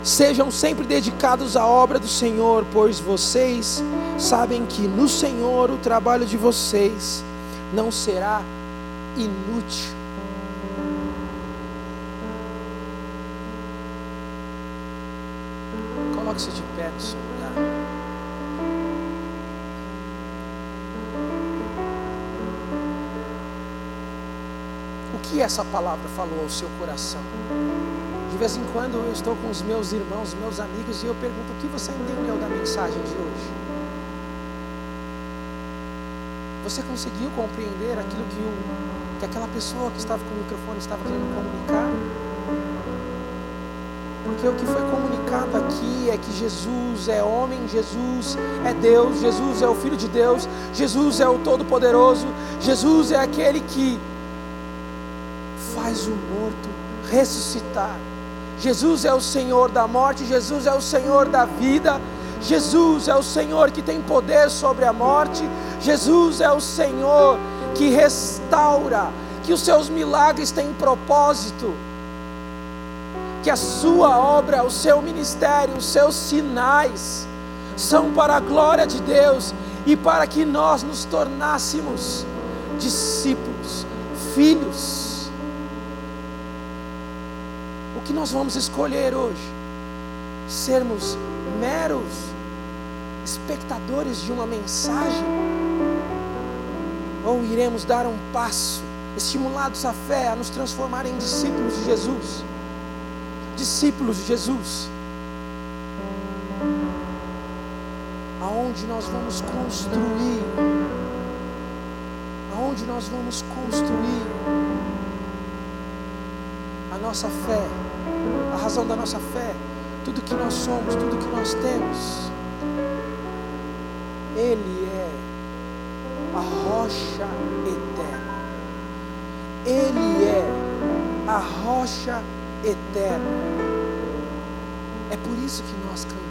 Sejam sempre dedicados à obra do Senhor, pois vocês sabem que no Senhor o trabalho de vocês não será inútil. Coloque-se de pé no O que essa palavra falou ao seu coração? De vez em quando eu estou com os meus irmãos, meus amigos, e eu pergunto: o que você entendeu da mensagem de hoje? Você conseguiu compreender aquilo que, o, que aquela pessoa que estava com o microfone estava querendo comunicar? Porque o que foi comunicado aqui é que Jesus é homem, Jesus é Deus, Jesus é o Filho de Deus, Jesus é o Todo-Poderoso, Jesus é aquele que faz o morto ressuscitar. Jesus é o Senhor da morte, Jesus é o Senhor da vida, Jesus é o Senhor que tem poder sobre a morte, Jesus é o Senhor que restaura, que os seus milagres têm propósito, que a sua obra, o seu ministério, os seus sinais são para a glória de Deus e para que nós nos tornássemos discípulos, filhos. O que nós vamos escolher hoje? Sermos meros espectadores de uma mensagem? Ou iremos dar um passo, estimulados à fé, a nos transformar em discípulos de Jesus? Discípulos de Jesus. Aonde nós vamos construir? Aonde nós vamos construir a nossa fé, a razão da nossa fé, tudo que nós somos, tudo que nós temos? Ele é a rocha eterna. Ele é a rocha eterna. É por isso que nós cantamos.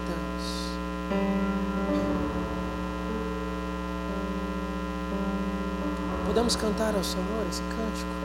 Podemos cantar ao Senhor esse cântico?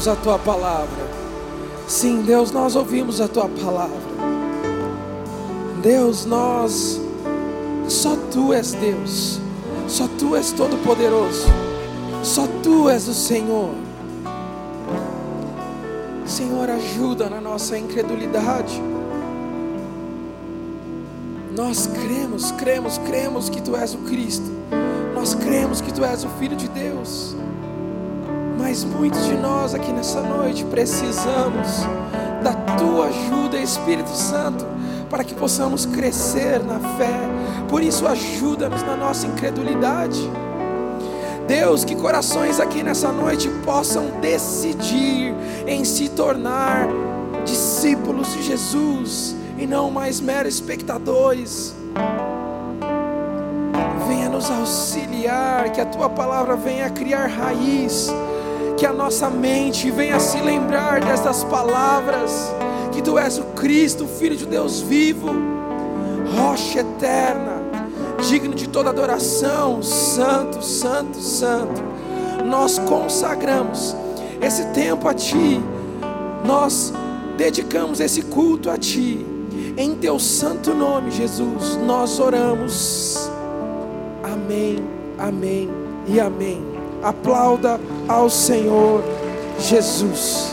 Ouvimos a tua palavra. Sim, Deus, nós ouvimos a tua palavra. Deus, nós só tu és Deus. Só tu és todo poderoso. Só tu és o Senhor. Senhor, ajuda na nossa incredulidade. Nós cremos, cremos, cremos que tu és o Cristo. Nós cremos que tu és o Filho de Deus. Mas muitos de nós aqui nessa noite precisamos da tua ajuda, Espírito Santo, para que possamos crescer na fé. Por isso, ajuda-nos na nossa incredulidade. Deus, que corações aqui nessa noite possam decidir em se tornar discípulos de Jesus e não mais meros espectadores. Venha nos auxiliar, que a tua palavra venha criar raiz, que a nossa mente venha se lembrar destas palavras, que tu és o Cristo, Filho de Deus vivo, rocha eterna digno de toda adoração, santo, santo, santo. Nós consagramos esse tempo a Ti, nós dedicamos esse culto a Ti, em Teu santo nome, Jesus, nós oramos. Amém, amém e amém. Aplauda ao Senhor Jesus.